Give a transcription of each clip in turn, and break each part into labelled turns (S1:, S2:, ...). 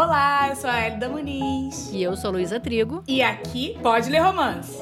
S1: Olá, eu sou a Elida Muniz.
S2: E eu sou Luísa Trigo.
S1: E aqui pode ler romance.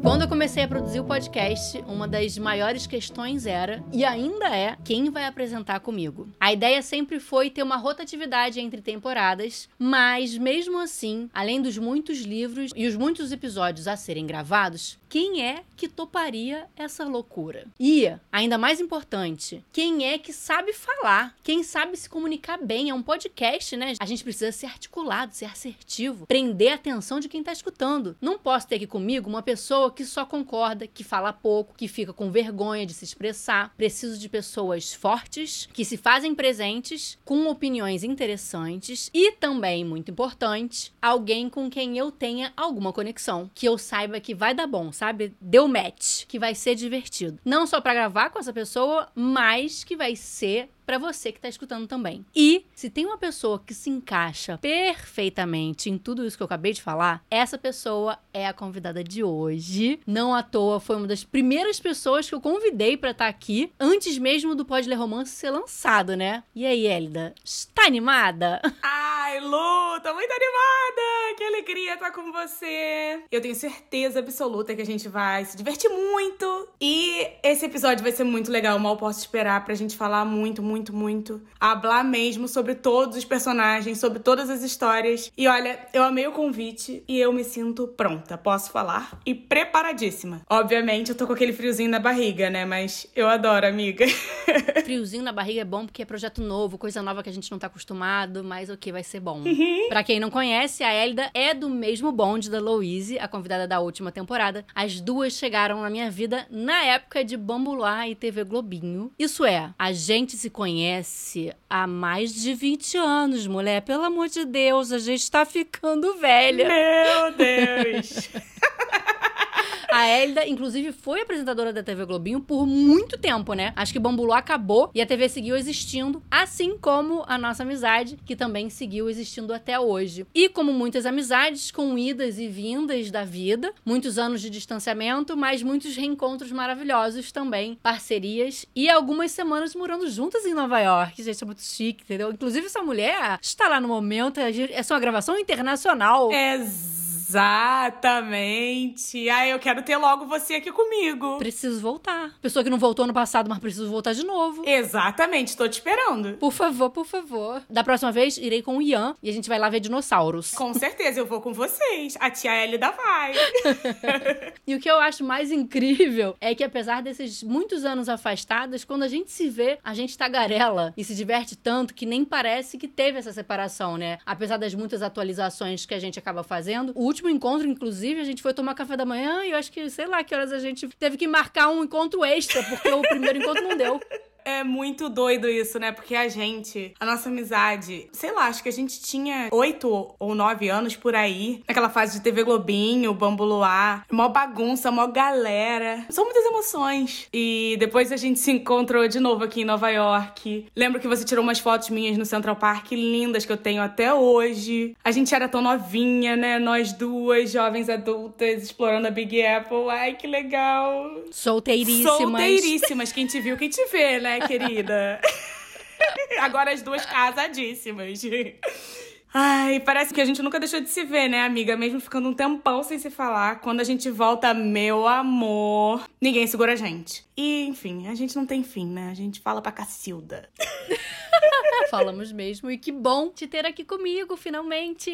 S2: Quando eu comecei a produzir o podcast, uma das maiores questões era, e ainda é, quem vai apresentar comigo. A ideia sempre foi ter uma rotatividade entre temporadas, mas mesmo assim, além dos muitos livros e os muitos episódios a serem gravados, quem é que toparia essa loucura? E, ainda mais importante, quem é que sabe falar? Quem sabe se comunicar bem? É um podcast, né? A gente precisa ser articulado, ser assertivo, prender a atenção de quem tá escutando. Não posso ter aqui comigo uma pessoa que só concorda, que fala pouco, que fica com vergonha de se expressar. Preciso de pessoas fortes, que se fazem presentes, com opiniões interessantes e também, muito importante, alguém com quem eu tenha alguma conexão, que eu saiba que vai dar bom, sabe? Sabe? Deu match, que vai ser divertido. Não só para gravar com essa pessoa, mas que vai ser para você que está escutando também. E se tem uma pessoa que se encaixa perfeitamente em tudo isso que eu acabei de falar, essa pessoa é a convidada de hoje. Não à toa foi uma das primeiras pessoas que eu convidei para estar tá aqui antes mesmo do Pode Ler Romance ser lançado, né? E aí, Elida, está animada?
S1: Ai, Lu, tô muito animada! Que alegria estar com você! Eu tenho certeza absoluta que a gente vai se divertir muito. E esse episódio vai ser muito legal. Mal posso esperar pra gente falar muito, muito muito, muito. Hablar mesmo sobre todos os personagens, sobre todas as histórias. E olha, eu amei o convite e eu me sinto pronta, posso falar? E preparadíssima. Obviamente, eu tô com aquele friozinho na barriga, né? Mas eu adoro, amiga.
S2: friozinho na barriga é bom porque é projeto novo, coisa nova que a gente não tá acostumado, mas o que vai ser bom. Uhum. Pra quem não conhece, a Elida é do mesmo bonde da Louise, a convidada da última temporada. As duas chegaram na minha vida na época de Bambular e TV Globinho. Isso é, a gente se conhece conhece há mais de 20 anos, mulher. Pelo amor de Deus, a gente tá ficando velha.
S1: Meu Deus!
S2: A Elida, inclusive, foi apresentadora da TV Globinho por muito tempo, né? Acho que Bambulu acabou e a TV seguiu existindo, assim como a nossa amizade, que também seguiu existindo até hoje. E como muitas amizades, com idas e vindas da vida, muitos anos de distanciamento, mas muitos reencontros maravilhosos também, parcerias e algumas semanas morando juntas em Nova York. Gente, é muito chique, entendeu? Inclusive, essa mulher está lá no momento, é uma gravação internacional.
S1: Exato. Exatamente. Ai, eu quero ter logo você aqui comigo.
S2: Preciso voltar. Pessoa que não voltou no passado, mas preciso voltar de novo.
S1: Exatamente, tô te esperando.
S2: Por favor, por favor. Da próxima vez, irei com o Ian e a gente vai lá ver dinossauros.
S1: Com certeza, eu vou com vocês. A tia Elida vai.
S2: e o que eu acho mais incrível é que, apesar desses muitos anos afastadas, quando a gente se vê, a gente tagarela e se diverte tanto que nem parece que teve essa separação, né? Apesar das muitas atualizações que a gente acaba fazendo, o último último encontro, inclusive, a gente foi tomar café da manhã e eu acho que, sei lá, que horas a gente teve que marcar um encontro extra, porque o primeiro encontro não deu.
S1: É muito doido isso, né? Porque a gente, a nossa amizade, sei lá, acho que a gente tinha oito ou nove anos por aí, naquela fase de TV Globinho, Bambu Luar, mó bagunça, mó galera. São muitas emoções. E depois a gente se encontrou de novo aqui em Nova York. Lembro que você tirou umas fotos minhas no Central Park lindas que eu tenho até hoje. A gente era tão novinha, né? Nós duas, jovens adultas, explorando a Big Apple. Ai, que legal.
S2: Solteiríssimas.
S1: Solteiríssimas. Quem te viu, quem te vê, né? Querida? Agora as duas casadíssimas. Ai, parece que a gente nunca deixou de se ver, né, amiga? Mesmo ficando um tempão sem se falar. Quando a gente volta, meu amor, ninguém segura a gente. E, enfim, a gente não tem fim, né? A gente fala pra Cacilda.
S2: Falamos mesmo. E que bom te ter aqui comigo, finalmente.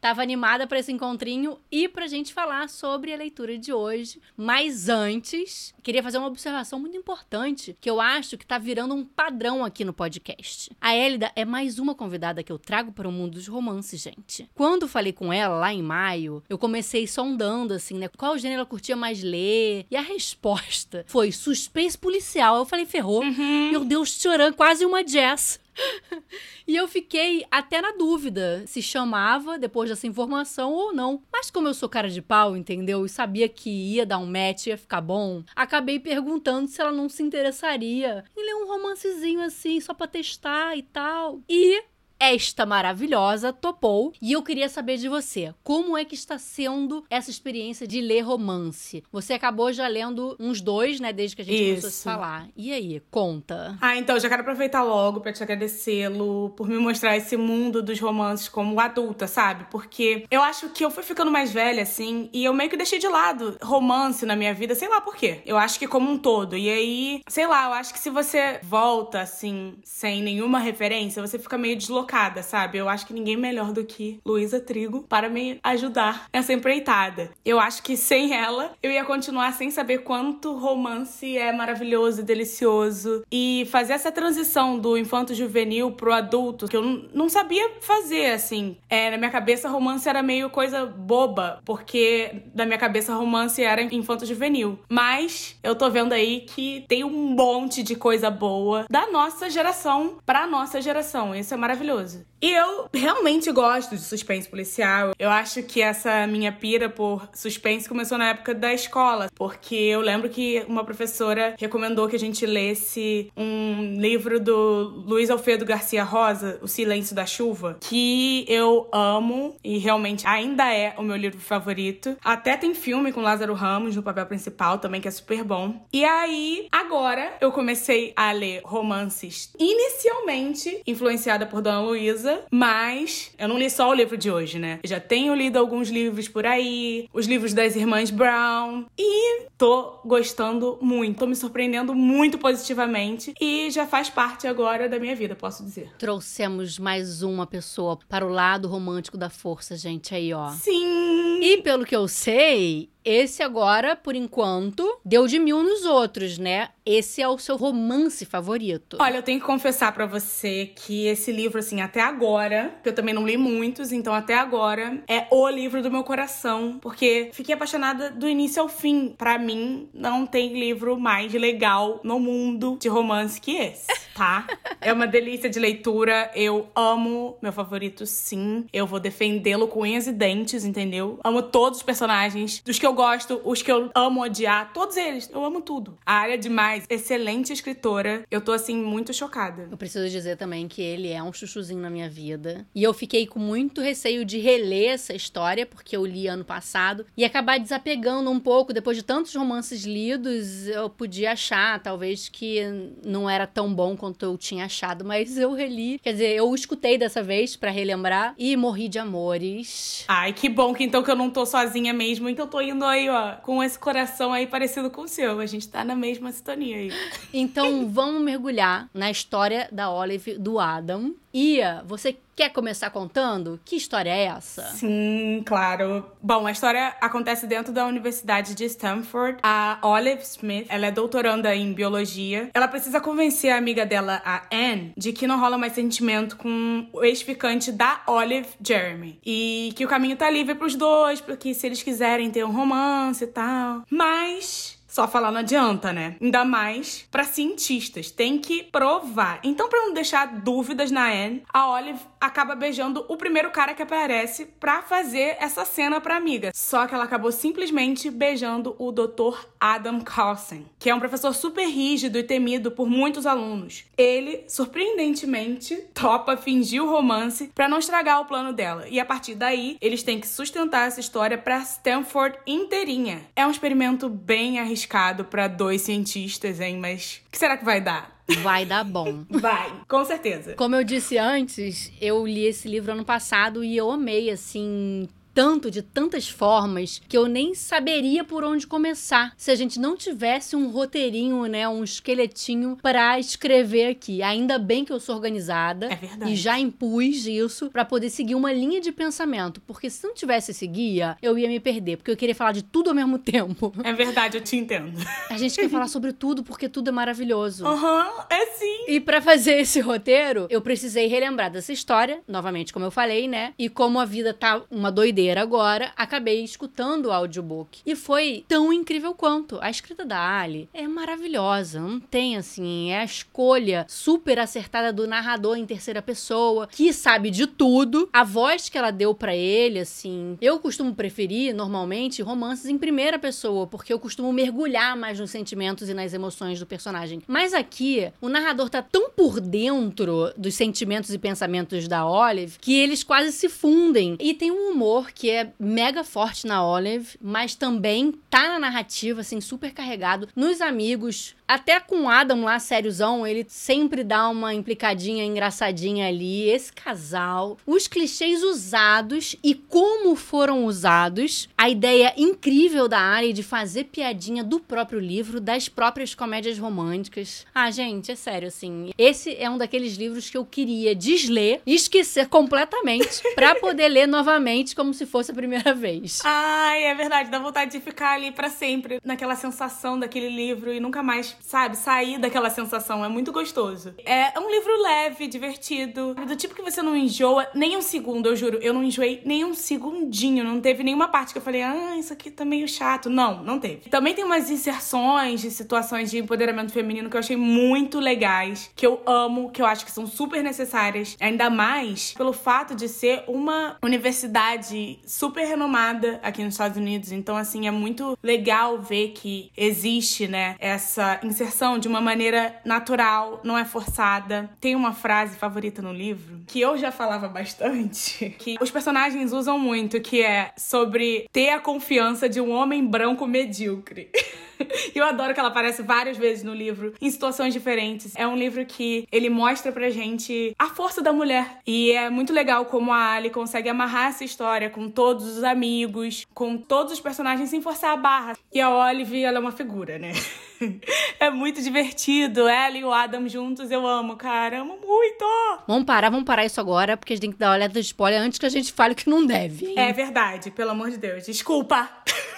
S2: Tava animada para esse encontrinho e pra gente falar sobre a leitura de hoje. Mas antes, queria fazer uma observação muito importante que eu acho que tá virando um padrão aqui no podcast. A Elida é mais uma convidada que eu trago para o mundo dos romances, gente. Quando falei com ela lá em maio, eu comecei sondando assim, né, qual gênero ela curtia mais ler. E a resposta foi suspense policial. Eu falei, ferrou. Uhum. Meu Deus, chorando, quase uma jazz. e eu fiquei até na dúvida se chamava depois dessa informação ou não. Mas como eu sou cara de pau, entendeu? E sabia que ia dar um match, ia ficar bom, acabei perguntando se ela não se interessaria em ler um romancezinho assim, só pra testar e tal. E esta maravilhosa topou e eu queria saber de você, como é que está sendo essa experiência de ler romance? Você acabou já lendo uns dois, né, desde que a gente
S1: Isso.
S2: começou a se falar. E aí, conta.
S1: Ah, então, já quero aproveitar logo pra te agradecê-lo por me mostrar esse mundo dos romances como adulta, sabe? Porque eu acho que eu fui ficando mais velha, assim, e eu meio que deixei de lado romance na minha vida, sei lá por quê. Eu acho que como um todo. E aí, sei lá, eu acho que se você volta, assim, sem nenhuma referência, você fica meio deslocada, sabe? Eu acho que ninguém melhor do que Luísa Trigo para me ajudar nessa empreitada. Eu acho que sem ela, eu ia continuar sem saber quanto romance é maravilhoso e delicioso. E fazer essa transição do infanto juvenil pro adulto, que eu não sabia fazer, assim. É, na minha cabeça, romance era meio coisa boba, porque na minha cabeça, romance era infanto juvenil. Mas eu tô vendo aí que tem um monte de coisa boa da nossa geração pra nossa geração. Isso é maravilhoso. was E eu realmente gosto de suspense policial. Eu acho que essa minha pira por suspense começou na época da escola, porque eu lembro que uma professora recomendou que a gente lesse um livro do Luiz Alfredo Garcia Rosa, O Silêncio da Chuva, que eu amo e realmente ainda é o meu livro favorito. Até tem filme com Lázaro Ramos no papel principal também, que é super bom. E aí, agora eu comecei a ler romances inicialmente influenciada por Dona Luísa, mas eu não li só o livro de hoje, né? Eu já tenho lido alguns livros por aí, os livros das irmãs Brown, e tô gostando muito, tô me surpreendendo muito positivamente e já faz parte agora da minha vida, posso dizer.
S2: Trouxemos mais uma pessoa para o lado romântico da força, gente, aí, ó.
S1: Sim!
S2: E pelo que eu sei, esse agora, por enquanto, deu de mil nos outros, né? Esse é o seu romance favorito.
S1: Olha, eu tenho que confessar pra você que esse livro, assim, até agora, que eu também não li muitos, então até agora, é o livro do meu coração. Porque fiquei apaixonada do início ao fim. Pra mim, não tem livro mais legal no mundo de romance que esse, tá? é uma delícia de leitura. Eu amo meu favorito, sim. Eu vou defendê-lo com unhas e dentes, entendeu? Amo todos os personagens. Dos que eu gosto, os que eu amo odiar, todos eles. Eu amo tudo. A área demais, excelente escritora. Eu tô, assim, muito chocada.
S2: Eu preciso dizer também que ele é um chuchuzinho na minha vida. E eu fiquei com muito receio de reler essa história, porque eu li ano passado, e acabar desapegando um pouco. Depois de tantos romances lidos, eu podia achar, talvez, que não era tão bom quanto eu tinha achado, mas eu reli. Quer dizer, eu o escutei dessa vez pra relembrar e morri de amores.
S1: Ai, que bom que então que eu não tô sozinha mesmo. Então eu tô indo aí, ó, com esse coração aí parecido com o seu. A gente tá na mesma sintonia aí.
S2: Então vamos mergulhar na história da Olive do Adam. Ia, você quer começar contando? Que história é essa?
S1: Sim, claro. Bom, a história acontece dentro da Universidade de Stanford. A Olive Smith, ela é doutoranda em biologia. Ela precisa convencer a amiga dela, a Anne, de que não rola mais sentimento com o ex-ficante da Olive, Jeremy. E que o caminho tá livre pros dois, porque se eles quiserem ter um romance e tal. Mas só falar não adianta, né? Ainda mais pra cientistas. Tem que provar. Então, pra não deixar dúvidas na Anne, a Olive acaba beijando o primeiro cara que aparece pra fazer essa cena pra amiga. Só que ela acabou simplesmente beijando o Dr. Adam Carlson, que é um professor super rígido e temido por muitos alunos. Ele, surpreendentemente, topa fingir o romance pra não estragar o plano dela. E a partir daí, eles têm que sustentar essa história pra Stanford inteirinha. É um experimento bem arriscado pra dois cientistas, hein? Mas o que será que vai dar?
S2: Vai dar bom.
S1: Vai, com certeza.
S2: Como eu disse antes, eu li esse livro ano passado e eu amei, assim, tanto, de tantas formas, que eu nem saberia por onde começar se a gente não tivesse um roteirinho, né, um esqueletinho para escrever aqui. Ainda bem que eu sou organizada
S1: É verdade.
S2: e já impus isso para poder seguir uma linha de pensamento, porque se não tivesse esse guia, eu ia me perder, porque eu queria falar de tudo ao mesmo tempo.
S1: É verdade, eu te entendo.
S2: A gente quer falar sobre tudo porque tudo é maravilhoso.
S1: Aham, é sim.
S2: E pra fazer esse roteiro, eu precisei relembrar dessa história, novamente, como eu falei, né? E como a vida tá uma doideira ler agora, acabei escutando o audiobook. E foi tão incrível quanto. A escrita da Ali é maravilhosa. Não tem, assim, é a escolha super acertada do narrador em terceira pessoa, que sabe de tudo. A voz que ela deu para ele, assim. Eu costumo preferir, normalmente, romances em primeira pessoa, porque eu costumo mergulhar mais nos sentimentos e nas emoções do personagem. Mas aqui, o narrador tá tão por dentro dos sentimentos e pensamentos da Olive que eles quase se fundem. E tem um humor que é mega forte na Olive, mas também tá na narrativa, assim, super carregado. Nos amigos, até com o Adam lá, sériozão, ele sempre dá uma implicadinha engraçadinha ali. Esse casal, os clichês usados e como foram usados, a ideia incrível da área de fazer piadinha do próprio livro, das próprias comédias românticas. Ah, gente, é sério, assim. Esse é um daqueles livros que eu queria desler esquecer completamente para poder ler novamente como se fosse a primeira vez.
S1: Ai, é verdade, dá vontade de ficar ali para sempre naquela sensação daquele livro e nunca mais, sabe, sair daquela sensação. É muito gostoso. É um livro leve, divertido, do tipo que você não enjoa nem um segundo, eu juro. Eu não enjoei nem um segundinho. Não teve nenhuma parte que eu falei, ah, isso aqui tá meio chato. Não, não teve. Também tem umas inserções de situações de empoderamento feminino que eu achei muito legais, que eu amo, que eu acho que são super necessárias. Ainda mais pelo fato de ser uma universidade super renomada aqui nos Estados Unidos. Então, assim, é muito legal ver que existe, né, essa inserção de uma maneira natural, não é forçada. Tem uma frase favorita no livro que eu já falava bastante, que os personagens usam muito, que é sobre ter a confiança de um homem branco medíocre. eu adoro que ela aparece várias vezes no livro, em situações diferentes. É um livro que ele mostra pra gente a força da mulher. E é muito legal como a Ali consegue amarrar essa história com todos os amigos, com todos os personagens sem forçar a barra. E a Olive, ela é uma figura, né? é muito divertido. Ela e o Adam juntos, eu amo, cara. Amo muito!
S2: Vamos parar, vamos parar isso agora, porque a gente tem que dar uma olhada de spoiler antes que a gente fale o que não deve. Hein?
S1: É verdade, pelo amor de Deus. Desculpa!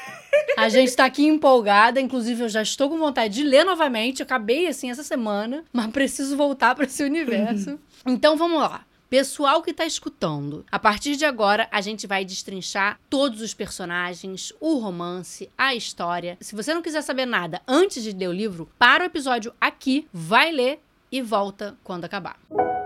S2: A gente tá aqui empolgada, inclusive eu já estou com vontade de ler novamente. Eu acabei assim essa semana, mas preciso voltar para esse universo. Então vamos lá. Pessoal que tá escutando, a partir de agora a gente vai destrinchar todos os personagens, o romance, a história. Se você não quiser saber nada antes de ler o livro, para o episódio aqui, vai ler e volta quando acabar. Preciso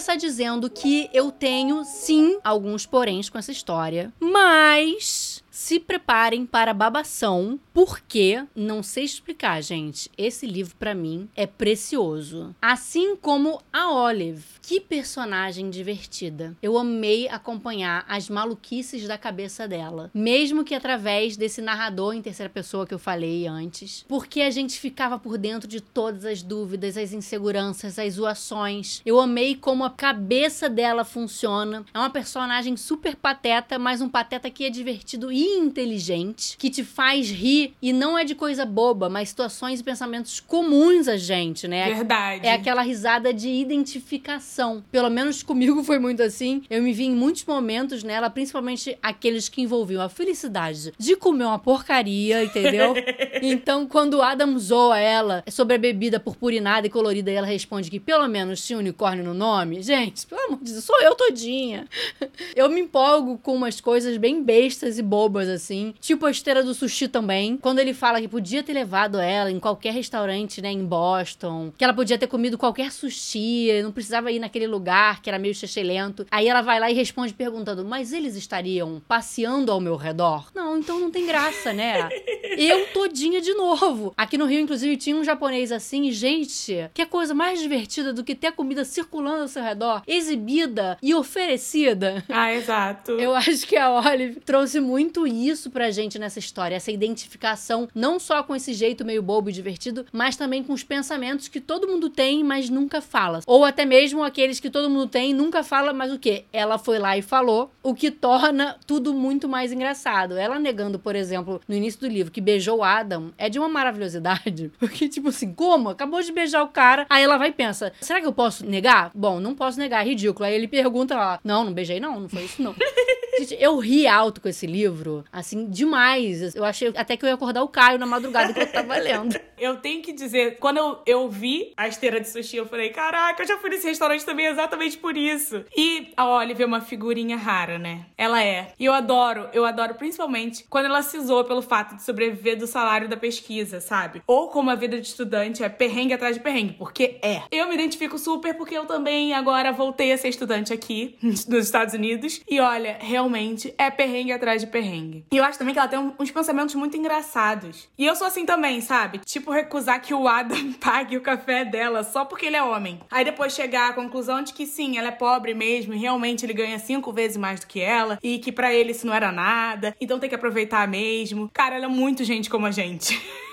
S2: começar dizendo que eu tenho, sim, alguns poréns com essa história, mas se preparem para babação, porque não sei explicar, gente. Esse livro para mim é precioso, assim como a Olive. Que personagem divertida. Eu amei acompanhar as maluquices da cabeça dela, mesmo que através desse narrador em terceira pessoa que eu falei antes, porque a gente ficava por dentro de todas as dúvidas, as inseguranças, as zoações. Eu amei como a cabeça dela funciona. É uma personagem super pateta, mas um pateta que é divertido e inteligente, que te faz rir e não é de coisa boba, mas situações e pensamentos comuns a gente, né?
S1: Verdade.
S2: É aquela risada de identificação. Pelo menos comigo foi muito assim. Eu me vi em muitos momentos nela, principalmente aqueles que envolviam a felicidade de comer uma porcaria, entendeu? então, quando o Adam zoa ela sobre a bebida purpurinada e colorida, e ela responde que pelo menos tinha unicórnio no nome, gente, pelo amor de Deus, sou eu todinha. Eu me empolgo com umas coisas bem bestas e bobas assim. Tipo a esteira do sushi também. Quando ele fala que podia ter levado ela em qualquer restaurante, né, em Boston. Que ela podia ter comido qualquer sushi, não precisava ir naquele lugar que era meio lento. Aí ela vai lá e responde perguntando: Mas eles estariam passeando ao meu redor? Não, então não tem graça, né? Eu todinha de novo. Aqui no Rio, inclusive, tinha um japonês assim, e, gente, que coisa mais divertida do que ter comida circulando ao seu redor, exibida e oferecida.
S1: Ah, exato.
S2: Eu acho que a Olive trouxe muito isso pra gente nessa história, essa identificação não só com esse jeito meio bobo e divertido, mas também com os pensamentos que todo mundo tem, mas nunca fala. Ou até mesmo aqueles que todo mundo tem, nunca fala, mas o que? Ela foi lá e falou, o que torna tudo muito mais engraçado. Ela negando, por exemplo, no início do livro, que beijou Adam, é de uma maravilhosidade. Porque, tipo assim, como? Acabou de beijar o cara, aí ela vai e pensa, será que eu posso negar? Bom, não posso negar, é ridículo. Aí ele pergunta lá, não, não beijei não, não foi isso não. Gente, eu ri alto com esse livro, assim, demais. Eu achei até que eu ia acordar o Caio na madrugada que eu tava lendo.
S1: Eu tenho que dizer, quando eu, eu vi a esteira de sushi, eu falei, caraca, eu já fui nesse restaurante também exatamente por isso. E a Olive é uma figurinha rara, né? Ela é. E eu adoro, eu adoro principalmente quando ela se zoa pelo fato de sobreviver do salário da pesquisa, sabe? Ou como a vida de estudante é perrengue atrás de perrengue, porque é. Eu me identifico super porque eu também agora voltei a ser estudante aqui nos Estados Unidos. E olha, realmente é perrengue atrás de perrengue. E eu acho também que ela tem uns pensamentos muito engraçados. E eu sou assim também, sabe? Tipo, recusar que o Adam pague o café dela só porque ele é homem. Aí depois chegar à conclusão de que sim, ela é pobre mesmo e realmente ele ganha cinco vezes mais do que ela e que para ele isso não era nada, então tem que aproveitar mesmo. Cara, ela é muito gente como a gente.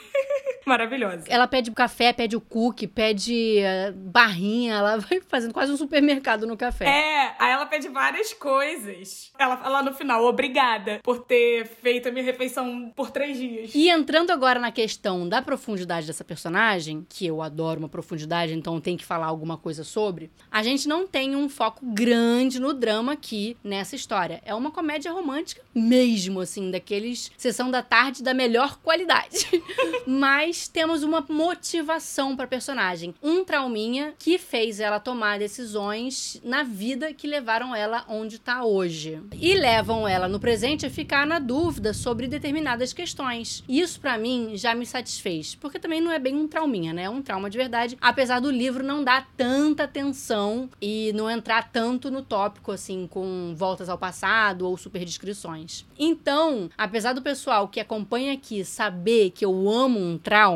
S1: Maravilhosa.
S2: Ela pede café, pede o cookie, pede uh, barrinha, ela vai fazendo quase um supermercado no café.
S1: É, aí ela pede várias coisas. Ela fala no final, obrigada por ter feito a minha refeição por três dias.
S2: E entrando agora na questão da profundidade dessa personagem, que eu adoro uma profundidade, então tem que falar alguma coisa sobre, a gente não tem um foco grande no drama aqui nessa história. É uma comédia romântica mesmo, assim, daqueles sessão da tarde da melhor qualidade. Mas temos uma motivação para personagem, um trauminha que fez ela tomar decisões na vida que levaram ela onde tá hoje. E levam ela no presente a ficar na dúvida sobre determinadas questões. Isso para mim já me satisfez, porque também não é bem um trauminha, né? É um trauma de verdade, apesar do livro não dar tanta atenção e não entrar tanto no tópico assim com voltas ao passado ou super descrições. Então, apesar do pessoal que acompanha aqui saber que eu amo um trauma,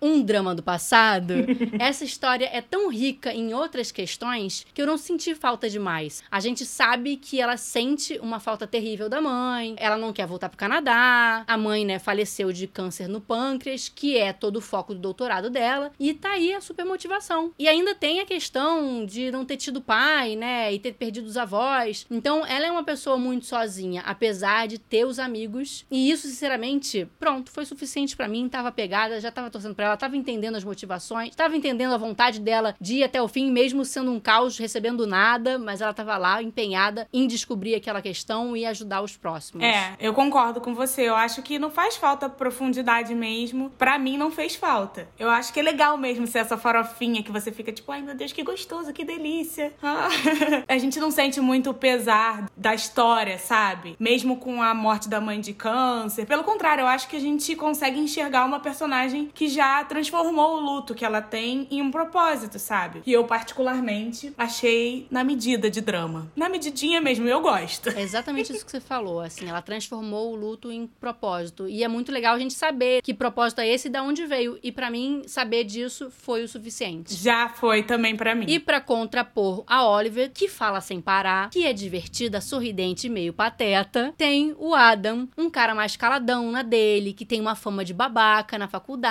S2: um drama do passado, essa história é tão rica em outras questões que eu não senti falta demais. A gente sabe que ela sente uma falta terrível da mãe, ela não quer voltar pro Canadá, a mãe, né, faleceu de câncer no pâncreas, que é todo o foco do doutorado dela, e tá aí a super motivação. E ainda tem a questão de não ter tido pai, né, e ter perdido os avós. Então, ela é uma pessoa muito sozinha, apesar de ter os amigos, e isso, sinceramente, pronto, foi suficiente para mim, tava pegada, já tava torcendo pra ela, tava entendendo as motivações, tava entendendo a vontade dela de ir até o fim, mesmo sendo um caos, recebendo nada, mas ela tava lá empenhada em descobrir aquela questão e ajudar os próximos.
S1: É, eu concordo com você. Eu acho que não faz falta profundidade mesmo. Para mim não fez falta. Eu acho que é legal mesmo ser essa farofinha que você fica tipo, ai meu Deus, que gostoso, que delícia. Ah. a gente não sente muito o pesar da história, sabe? Mesmo com a morte da mãe de câncer. Pelo contrário, eu acho que a gente consegue enxergar uma personagem que já transformou o luto que ela tem em um propósito, sabe? E eu, particularmente, achei na medida de drama. Na medidinha mesmo, eu gosto.
S2: É exatamente isso que você falou, assim, ela transformou o luto em propósito. E é muito legal a gente saber que propósito é esse e de onde veio. E para mim, saber disso foi o suficiente.
S1: Já foi também para mim.
S2: E para contrapor a Oliver, que fala sem parar, que é divertida, sorridente e meio pateta, tem o Adam, um cara mais caladão na dele, que tem uma fama de babaca na faculdade,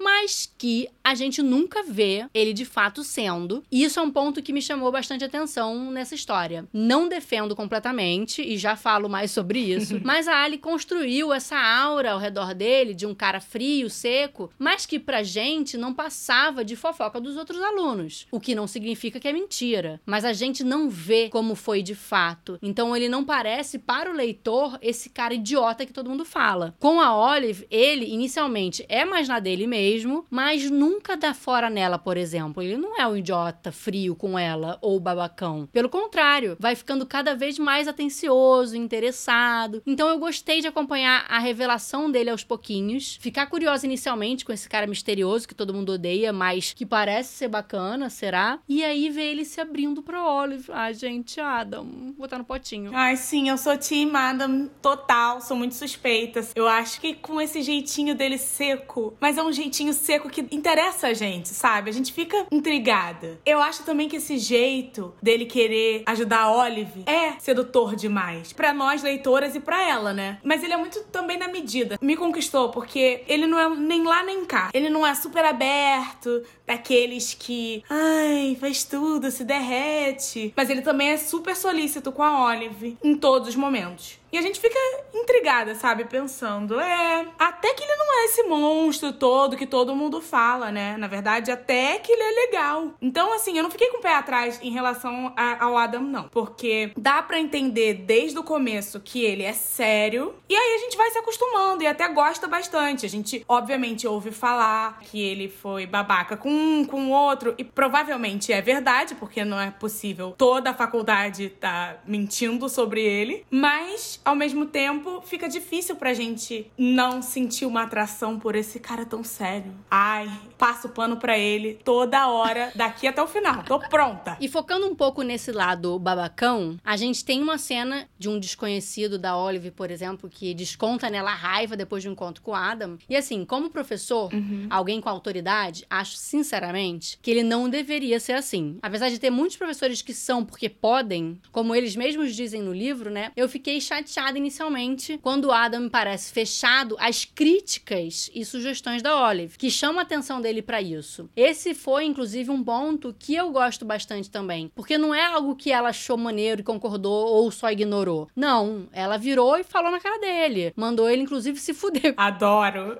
S2: mas que a gente nunca vê ele de fato sendo. E isso é um ponto que me chamou bastante atenção nessa história. Não defendo completamente, e já falo mais sobre isso, mas a Ali construiu essa aura ao redor dele de um cara frio, seco, mas que pra gente não passava de fofoca dos outros alunos. O que não significa que é mentira, mas a gente não vê como foi de fato. Então ele não parece para o leitor esse cara idiota que todo mundo fala. Com a Olive, ele inicialmente é mais na dele mesmo, mas nunca dá fora nela, por exemplo. Ele não é um idiota frio com ela ou babacão. Pelo contrário, vai ficando cada vez mais atencioso, interessado. Então eu gostei de acompanhar a revelação dele aos pouquinhos, ficar curiosa inicialmente com esse cara misterioso que todo mundo odeia, mas que parece ser bacana, será? E aí ver ele se abrindo pra Olive. Ai, gente, Adam, vou botar no potinho.
S1: Ai, sim, eu sou Team Adam total, sou muito suspeita. Eu acho que com esse jeitinho dele seco, mas é um jeitinho seco que interessa a gente, sabe? A gente fica intrigada. Eu acho também que esse jeito dele querer ajudar a Olive é sedutor demais. para nós, leitoras, e para ela, né? Mas ele é muito também na medida. Me conquistou, porque ele não é nem lá nem cá. Ele não é super aberto, daqueles que, ai, faz tudo, se derrete. Mas ele também é super solícito com a Olive em todos os momentos. E a gente fica intrigada, sabe? Pensando, é. Até que ele não é esse monstro todo que todo mundo fala, né? Na verdade, até que ele é legal. Então, assim, eu não fiquei com o pé atrás em relação a, ao Adam, não. Porque dá para entender desde o começo que ele é sério. E aí a gente vai se acostumando e até gosta bastante. A gente, obviamente, ouve falar que ele foi babaca com um, com o outro. E provavelmente é verdade, porque não é possível toda a faculdade tá mentindo sobre ele. Mas, ao mesmo tempo, fica difícil pra gente não sentir uma atração por esse cara tão sério. Ai, passo pano pra ele toda hora, daqui até o final. Tô pronta.
S2: E focando um pouco nesse lado babacão, a gente tem uma cena de um desconhecido da Olive, por exemplo, que desconta nela a raiva depois de um encontro com o Adam. E assim, como professor, uhum. alguém com autoridade, acho sinceramente que ele não deveria ser assim. Apesar de ter muitos professores que são porque podem, como eles mesmos dizem no livro, né? Eu fiquei chateada inicialmente quando o Adam parece fechado às críticas e sugestões da Olive, que chama a atenção dele para isso. Esse foi, inclusive, um ponto que eu gosto bastante também, porque não é algo que ela achou maneiro e concordou ou só ignorou. Não, ela virou e falou na cara dele. Mandou ele, inclusive, se fuder.
S1: Adoro.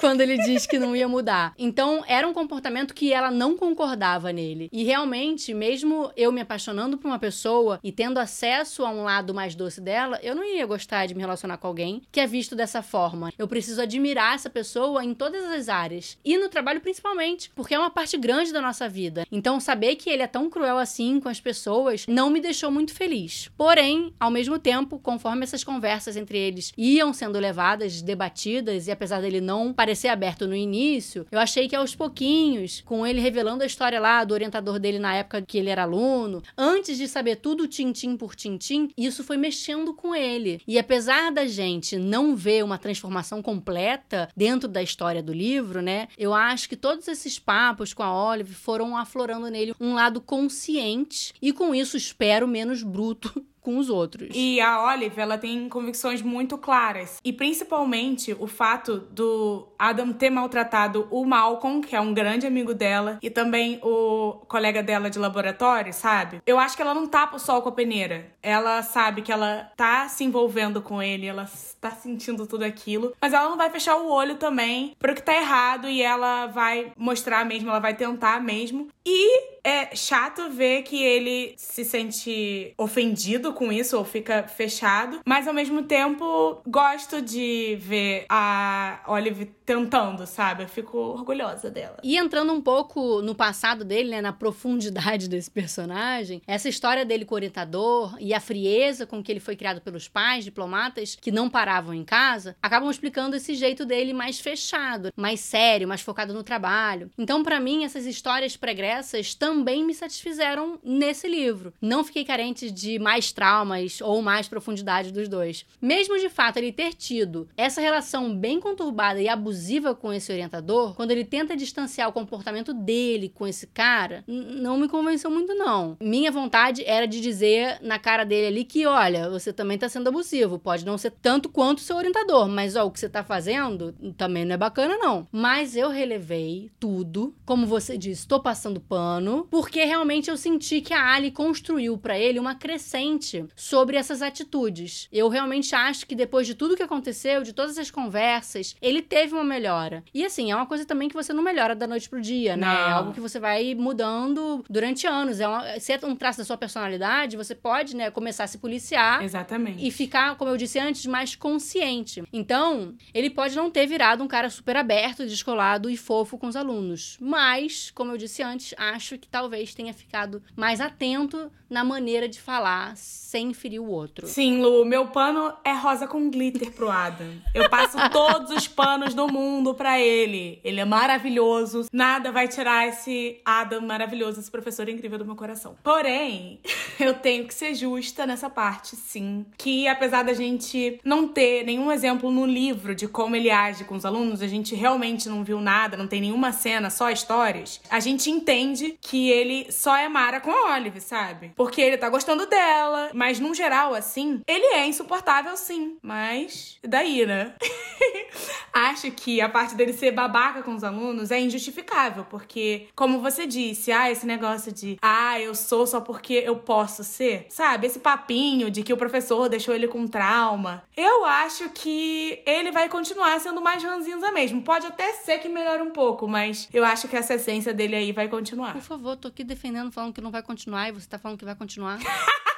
S2: Quando ele diz que não ia mudar. Então, era um comportamento que ela não concordava nele. E realmente, mesmo eu me apaixonando por uma pessoa e tendo acesso a um lado mais doce dela, eu não ia gostar de me relacionar com alguém que é visto dessa forma. Eu preciso admirar essa pessoa em todas as áreas. E no trabalho, principalmente, porque é uma parte grande da nossa vida. Então, saber que ele é tão cruel assim com as pessoas não me deixou muito feliz. Porém, ao mesmo tempo, conforme essas conversas entre eles iam sendo levadas, debatidas, e apesar dele não parecer aberto no início, eu achei que aos pouquinhos, com ele revelando a história lá do orientador dele na época que ele era aluno, antes de saber tudo tintim por tintim, isso foi mexendo com ele. E apesar da gente não ver uma transformação completa dentro da história do livro, né? Eu acho que todos esses papos com a Olive foram aflorando nele um lado consciente e com isso espero menos bruto com os outros.
S1: E a Olive, ela tem convicções muito claras. E principalmente o fato do Adam ter maltratado o Malcolm, que é um grande amigo dela, e também o colega dela de laboratório, sabe? Eu acho que ela não tapa o sol com a peneira. Ela sabe que ela tá se envolvendo com ele, ela tá sentindo tudo aquilo, mas ela não vai fechar o olho também pro que tá errado e ela vai mostrar mesmo, ela vai tentar mesmo. E é chato ver que ele se sente ofendido com isso ou fica fechado, mas ao mesmo tempo gosto de ver a Olive tentando, sabe? Eu fico orgulhosa dela.
S2: E entrando um pouco no passado dele, né, na profundidade desse personagem, essa história dele com o orientador e a frieza com que ele foi criado pelos pais diplomatas que não paravam em casa, acabam explicando esse jeito dele mais fechado, mais sério, mais focado no trabalho. Então, para mim, essas histórias pregressas também me satisfizeram nesse livro. Não fiquei carente de mais traumas ou mais profundidade dos dois. Mesmo de fato ele ter tido essa relação bem conturbada e abusiva com esse orientador, quando ele tenta distanciar o comportamento dele com esse cara, não me convenceu muito não. Minha vontade era de dizer na cara dele ali que, olha, você também tá sendo abusivo, pode não ser tanto quanto seu orientador, mas ó, o que você tá fazendo também não é bacana não. Mas eu relevei tudo, como você disse, tô passando pano, porque realmente eu senti que a Ali construiu para ele uma crescente sobre essas atitudes. Eu realmente acho que depois de tudo que aconteceu, de todas as conversas, ele teve uma melhora. E assim, é uma coisa também que você não melhora da noite pro dia, né? Não. É algo que você vai mudando durante anos. É uma, se é um traço da sua personalidade, você pode, né, começar a se policiar.
S1: Exatamente.
S2: E ficar, como eu disse antes, mais consciente. Então, ele pode não ter virado um cara super aberto, descolado e fofo com os alunos. Mas, como eu disse antes, acho que talvez tenha ficado mais atento na maneira de falar sem ferir o outro.
S1: Sim, Lu, meu pano é rosa com glitter pro Adam. Eu passo todos os panos do mundo para ele. Ele é maravilhoso. Nada vai tirar esse Adam maravilhoso, esse professor incrível do meu coração. Porém, eu tenho que ser justa nessa parte, sim. Que apesar da gente não ter nenhum exemplo no livro de como ele age com os alunos, a gente realmente não viu nada, não tem nenhuma cena, só histórias. A gente entende que ele só é Mara com a Olive, sabe? Porque ele tá gostando dela, mas num geral, assim, ele é insuportável sim. Mas, daí, né? Acho que a parte dele ser babaca com os alunos é injustificável, porque, como você disse, ah, esse negócio de, ah, eu sou só porque eu posso ser, sabe? Esse papinho de que o professor deixou ele com trauma. Eu acho que ele vai continuar sendo mais ranzinza mesmo. Pode até ser que melhore um pouco, mas eu acho que essa essência dele aí vai continuar.
S2: Por favor, tô aqui defendendo, falando que não vai continuar e você tá falando que vai continuar.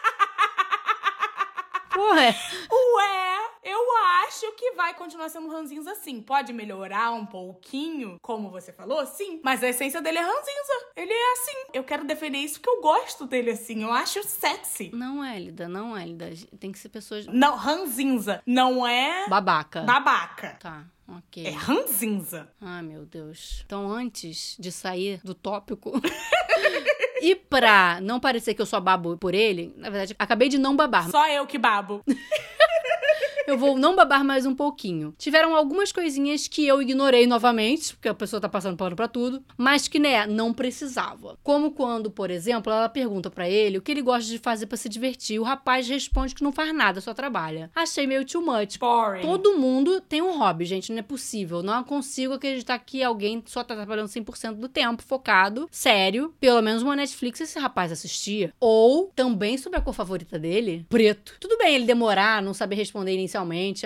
S2: Ué.
S1: Ué, eu acho que vai continuar sendo ranzinza assim. Pode melhorar um pouquinho, como você falou, sim. Mas a essência dele é ranzinza. Ele é assim. Eu quero defender isso porque eu gosto dele assim. Eu acho sexy.
S2: Não é, Lida, não é, Lida. Tem que ser pessoas.
S1: Não, ranzinza. Não é.
S2: Babaca.
S1: Babaca.
S2: Tá. Ok.
S1: É ranzinza.
S2: Ai, meu Deus. Então, antes de sair do tópico. e pra não parecer que eu só babo por ele, na verdade, acabei de não babar.
S1: Só eu que babo.
S2: eu vou não babar mais um pouquinho. Tiveram algumas coisinhas que eu ignorei novamente, porque a pessoa tá passando pano pra tudo, mas que, né, não precisava. Como quando, por exemplo, ela pergunta para ele o que ele gosta de fazer para se divertir. O rapaz responde que não faz nada, só trabalha. Achei meio too much.
S1: Boring.
S2: Todo mundo tem um hobby, gente, não é possível. Não consigo acreditar que alguém só tá trabalhando 100% do tempo, focado, sério. Pelo menos uma Netflix esse rapaz assistia. Ou, também sobre a cor favorita dele, preto. Tudo bem ele demorar, não saber responder inicialmente.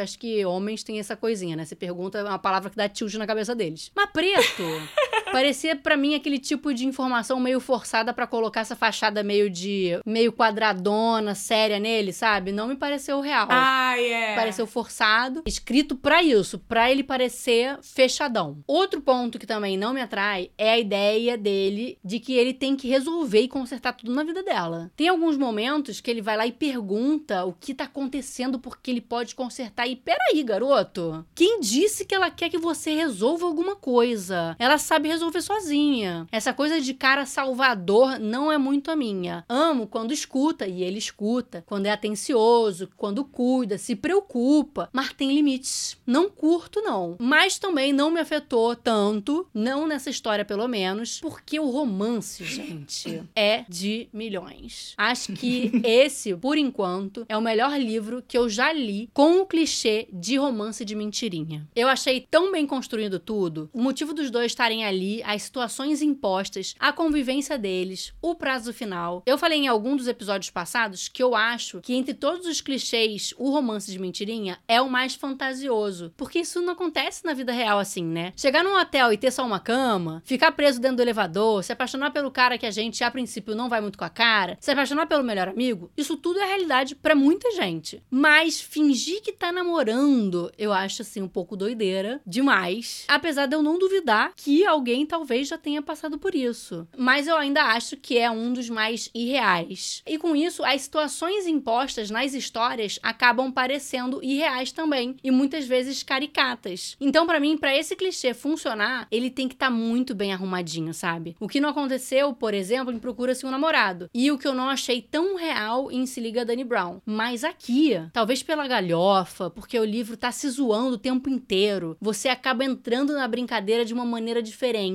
S2: Acho que homens têm essa coisinha, né? Você pergunta é uma palavra que dá tilt na cabeça deles. Mas preto parecia para mim aquele tipo de informação meio forçada para colocar essa fachada meio de meio quadradona, séria nele, sabe? Não me pareceu real.
S1: Ah, é.
S2: Pareceu forçado, escrito para isso, para ele parecer fechadão. Outro ponto que também não me atrai é a ideia dele de que ele tem que resolver e consertar tudo na vida dela. Tem alguns momentos que ele vai lá e pergunta o que tá acontecendo porque ele pode consertar. E peraí, garoto, quem disse que ela quer que você resolva alguma coisa? Ela sabe resolver sozinha. Essa coisa de cara salvador não é muito a minha. Amo quando escuta, e ele escuta, quando é atencioso, quando cuida, se preocupa, mas tem limites. Não curto, não. Mas também não me afetou tanto, não nessa história pelo menos, porque o romance, gente, é de milhões. Acho que esse, por enquanto, é o melhor livro que eu já li com o clichê de romance de mentirinha. Eu achei tão bem construído tudo, o motivo dos dois estarem ali, as situações impostas, a convivência deles, o prazo final. Eu falei em algum dos episódios passados que eu acho que entre todos os clichês, o romance de mentirinha é o mais fantasioso, porque isso não acontece na vida real assim, né? Chegar num hotel e ter só uma cama, ficar preso dentro do elevador, se apaixonar pelo cara que a gente a princípio não vai muito com a cara, se apaixonar pelo melhor amigo, isso tudo é realidade para muita gente. Mas fingir que tá namorando, eu acho assim um pouco doideira demais. Apesar de eu não duvidar que alguém talvez já tenha passado por isso. Mas eu ainda acho que é um dos mais irreais. E com isso, as situações impostas nas histórias acabam parecendo irreais também e muitas vezes caricatas. Então, para mim, para esse clichê funcionar, ele tem que estar tá muito bem arrumadinho, sabe? O que não aconteceu, por exemplo, em Procura-se um Namorado. E o que eu não achei tão real em Se Liga Danny Brown. Mas aqui, talvez pela galhofa, porque o livro tá se zoando o tempo inteiro, você acaba entrando na brincadeira de uma maneira diferente.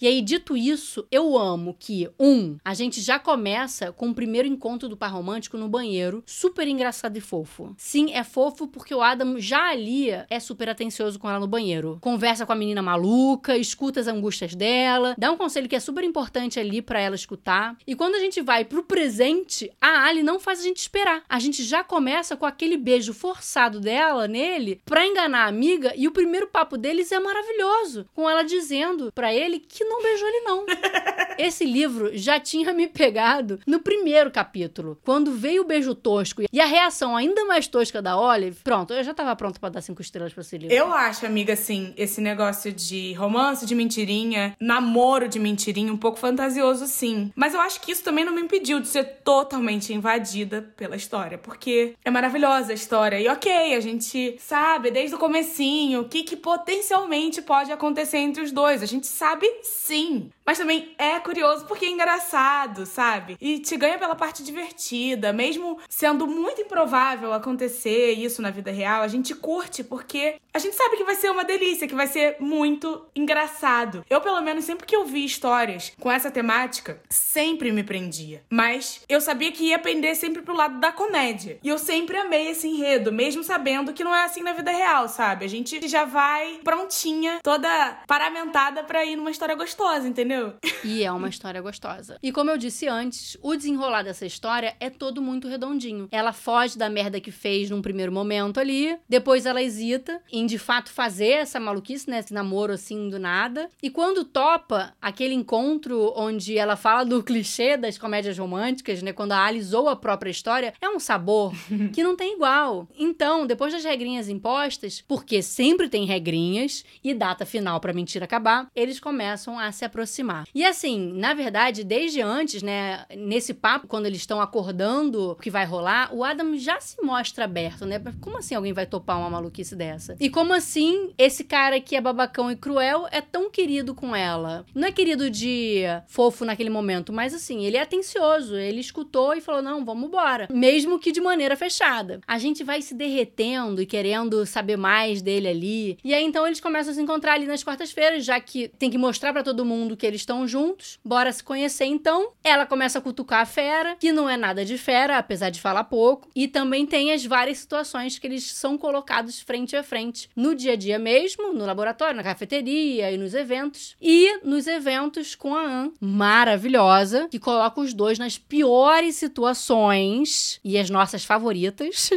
S2: E aí, dito isso, eu amo que, um, a gente já começa com o primeiro encontro do par romântico no banheiro, super engraçado e fofo. Sim, é fofo porque o Adam já ali é super atencioso com ela no banheiro. Conversa com a menina maluca, escuta as angústias dela, dá um conselho que é super importante ali para ela escutar. E quando a gente vai pro presente, a Ali não faz a gente esperar. A gente já começa com aquele beijo forçado dela nele pra enganar a amiga e o primeiro papo deles é maravilhoso, com ela dizendo para ele que não beijou ele não. Esse livro já tinha me pegado no primeiro capítulo, quando veio o beijo tosco e a reação ainda mais tosca da Olive. Pronto, eu já tava pronta para dar cinco estrelas pra esse livro.
S1: Eu acho, amiga, assim, esse negócio de romance de mentirinha, namoro de mentirinha, um pouco fantasioso, sim. Mas eu acho que isso também não me impediu de ser totalmente invadida pela história, porque é maravilhosa a história. E ok, a gente sabe desde o comecinho o que, que potencialmente pode acontecer entre os dois. A gente sabe sim. Mas também é curioso porque é engraçado, sabe? E te ganha pela parte divertida. Mesmo sendo muito improvável acontecer isso na vida real, a gente curte porque a gente sabe que vai ser uma delícia, que vai ser muito engraçado. Eu, pelo menos, sempre que eu vi histórias com essa temática, sempre me prendia. Mas eu sabia que ia pender sempre pro lado da comédia. E eu sempre amei esse enredo, mesmo sabendo que não é assim na vida real, sabe? A gente já vai prontinha, toda paramentada pra ir numa história gostosa, entendeu?
S2: E é uma história gostosa. E como eu disse antes, o desenrolar dessa história é todo muito redondinho. Ela foge da merda que fez num primeiro momento ali, depois ela hesita em de fato fazer essa maluquice, né? Esse namoro assim do nada. E quando topa aquele encontro onde ela fala do clichê das comédias românticas, né? Quando a Alice zoa a própria história, é um sabor que não tem igual. Então, depois das regrinhas impostas, porque sempre tem regrinhas e data final para mentira acabar, eles começam a se aproximar. E assim, na verdade, desde antes, né, nesse papo, quando eles estão acordando o que vai rolar, o Adam já se mostra aberto, né? Como assim alguém vai topar uma maluquice dessa? E como assim esse cara que é babacão e cruel é tão querido com ela? Não é querido de fofo naquele momento, mas assim, ele é atencioso, ele escutou e falou: não, vamos embora. Mesmo que de maneira fechada. A gente vai se derretendo e querendo saber mais dele ali. E aí então eles começam a se encontrar ali nas quartas-feiras, já que tem que mostrar para todo mundo que eles estão juntos. Bora se conhecer então. Ela começa a cutucar a fera, que não é nada de fera, apesar de falar pouco. E também tem as várias situações que eles são colocados frente a frente no dia a dia mesmo, no laboratório, na cafeteria e nos eventos. E nos eventos com a Anne, maravilhosa, que coloca os dois nas piores situações e as nossas favoritas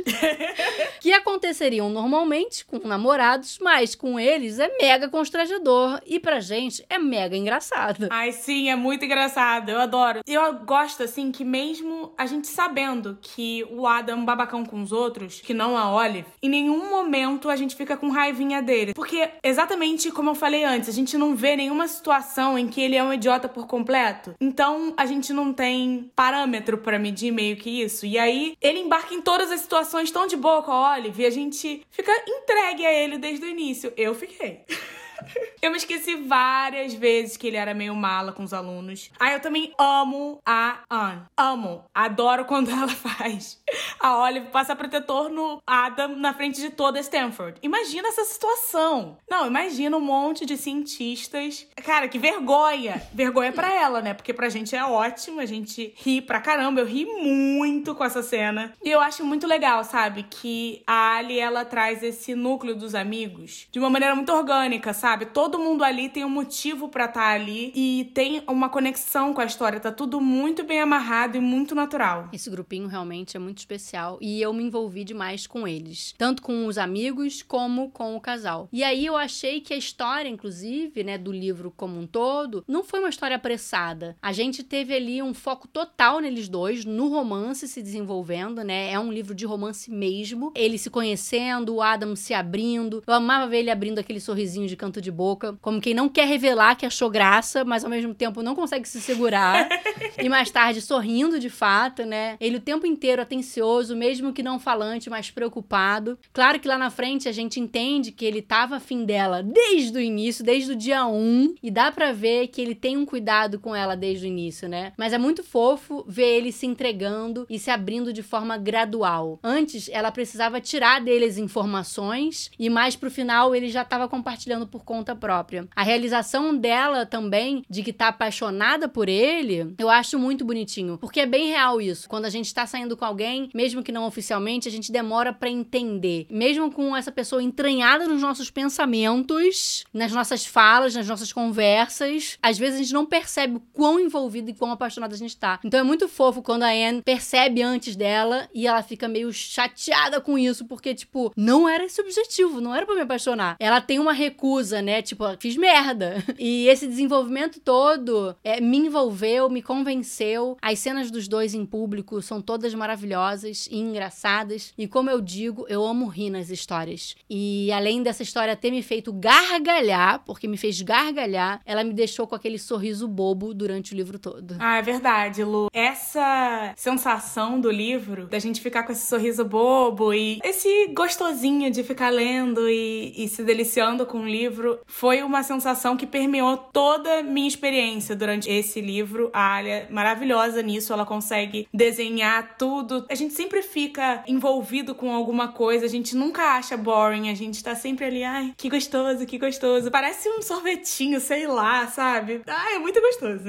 S2: que aconteceriam normalmente com namorados, mas com eles é mega constrangedor e pra gente é mega engraçado.
S1: Ai, sim, é muito engraçado. Eu adoro. Eu gosto, assim, que mesmo a gente sabendo que o Adam é um babacão com os outros, que não a Olive, em nenhum momento a gente fica com raivinha dele. Porque, exatamente como eu falei antes, a gente não vê nenhuma situação em que ele é um idiota por completo. Então, a gente não tem parâmetro para medir meio que isso. E aí, ele embarca em todas as situações tão de boa com a Olive e a gente fica entregue a ele desde o início. Eu fiquei. Eu me esqueci várias vezes que ele era meio mala com os alunos. Ah, eu também amo a Anne. Amo. Adoro quando ela faz a Olive passar protetor no Adam na frente de toda Stanford. Imagina essa situação. Não, imagina um monte de cientistas. Cara, que vergonha. Vergonha para ela, né? Porque pra gente é ótimo, a gente ri pra caramba. Eu ri muito com essa cena. E eu acho muito legal, sabe? Que a Ali, ela traz esse núcleo dos amigos de uma maneira muito orgânica, sabe? Todo mundo ali tem um motivo para estar tá ali e tem uma conexão com a história. Tá tudo muito bem amarrado e muito natural.
S2: Esse grupinho realmente é muito especial e eu me envolvi demais com eles, tanto com os amigos como com o casal. E aí eu achei que a história, inclusive, né, do livro como um todo, não foi uma história apressada. A gente teve ali um foco total neles dois, no romance se desenvolvendo, né? É um livro de romance mesmo. Eles se conhecendo, o Adam se abrindo. Eu amava ver ele abrindo aquele sorrisinho de canto de boca, como quem não quer revelar que achou graça, mas ao mesmo tempo não consegue se segurar. e mais tarde sorrindo de fato, né? Ele o tempo inteiro atencioso, mesmo que não falante, mas preocupado. Claro que lá na frente a gente entende que ele tava afim dela desde o início, desde o dia 1, e dá para ver que ele tem um cuidado com ela desde o início, né? Mas é muito fofo ver ele se entregando e se abrindo de forma gradual. Antes, ela precisava tirar dele as informações e mais pro final ele já tava compartilhando por conta própria. A realização dela também de que tá apaixonada por ele, eu acho muito bonitinho, porque é bem real isso. Quando a gente tá saindo com alguém, mesmo que não oficialmente, a gente demora para entender. Mesmo com essa pessoa entranhada nos nossos pensamentos, nas nossas falas, nas nossas conversas, às vezes a gente não percebe o quão envolvido e quão apaixonada a gente tá. Então é muito fofo quando a Anne percebe antes dela e ela fica meio chateada com isso, porque, tipo, não era esse o objetivo, não era para me apaixonar. Ela tem uma recusa, né? Tipo, fiz merda. E esse desenvolvimento todo é, me envolveu, me convenceu. As cenas dos dois em público são todas maravilhosas e engraçadas. E como eu digo, eu amo rir nas histórias. E além dessa história ter me feito gargalhar, porque me fez gargalhar, ela me deixou com aquele sorriso bobo durante o livro todo.
S1: Ah, é verdade, Lu. Essa sensação do livro, da gente ficar com esse sorriso bobo e esse gostosinho de ficar lendo e, e se deliciando com o livro livro foi uma sensação que permeou toda minha experiência durante esse livro. A Alia é maravilhosa nisso, ela consegue desenhar tudo. A gente sempre fica envolvido com alguma coisa, a gente nunca acha boring, a gente tá sempre ali, ai, que gostoso, que gostoso. Parece um sorvetinho, sei lá, sabe? Ai, é muito gostoso.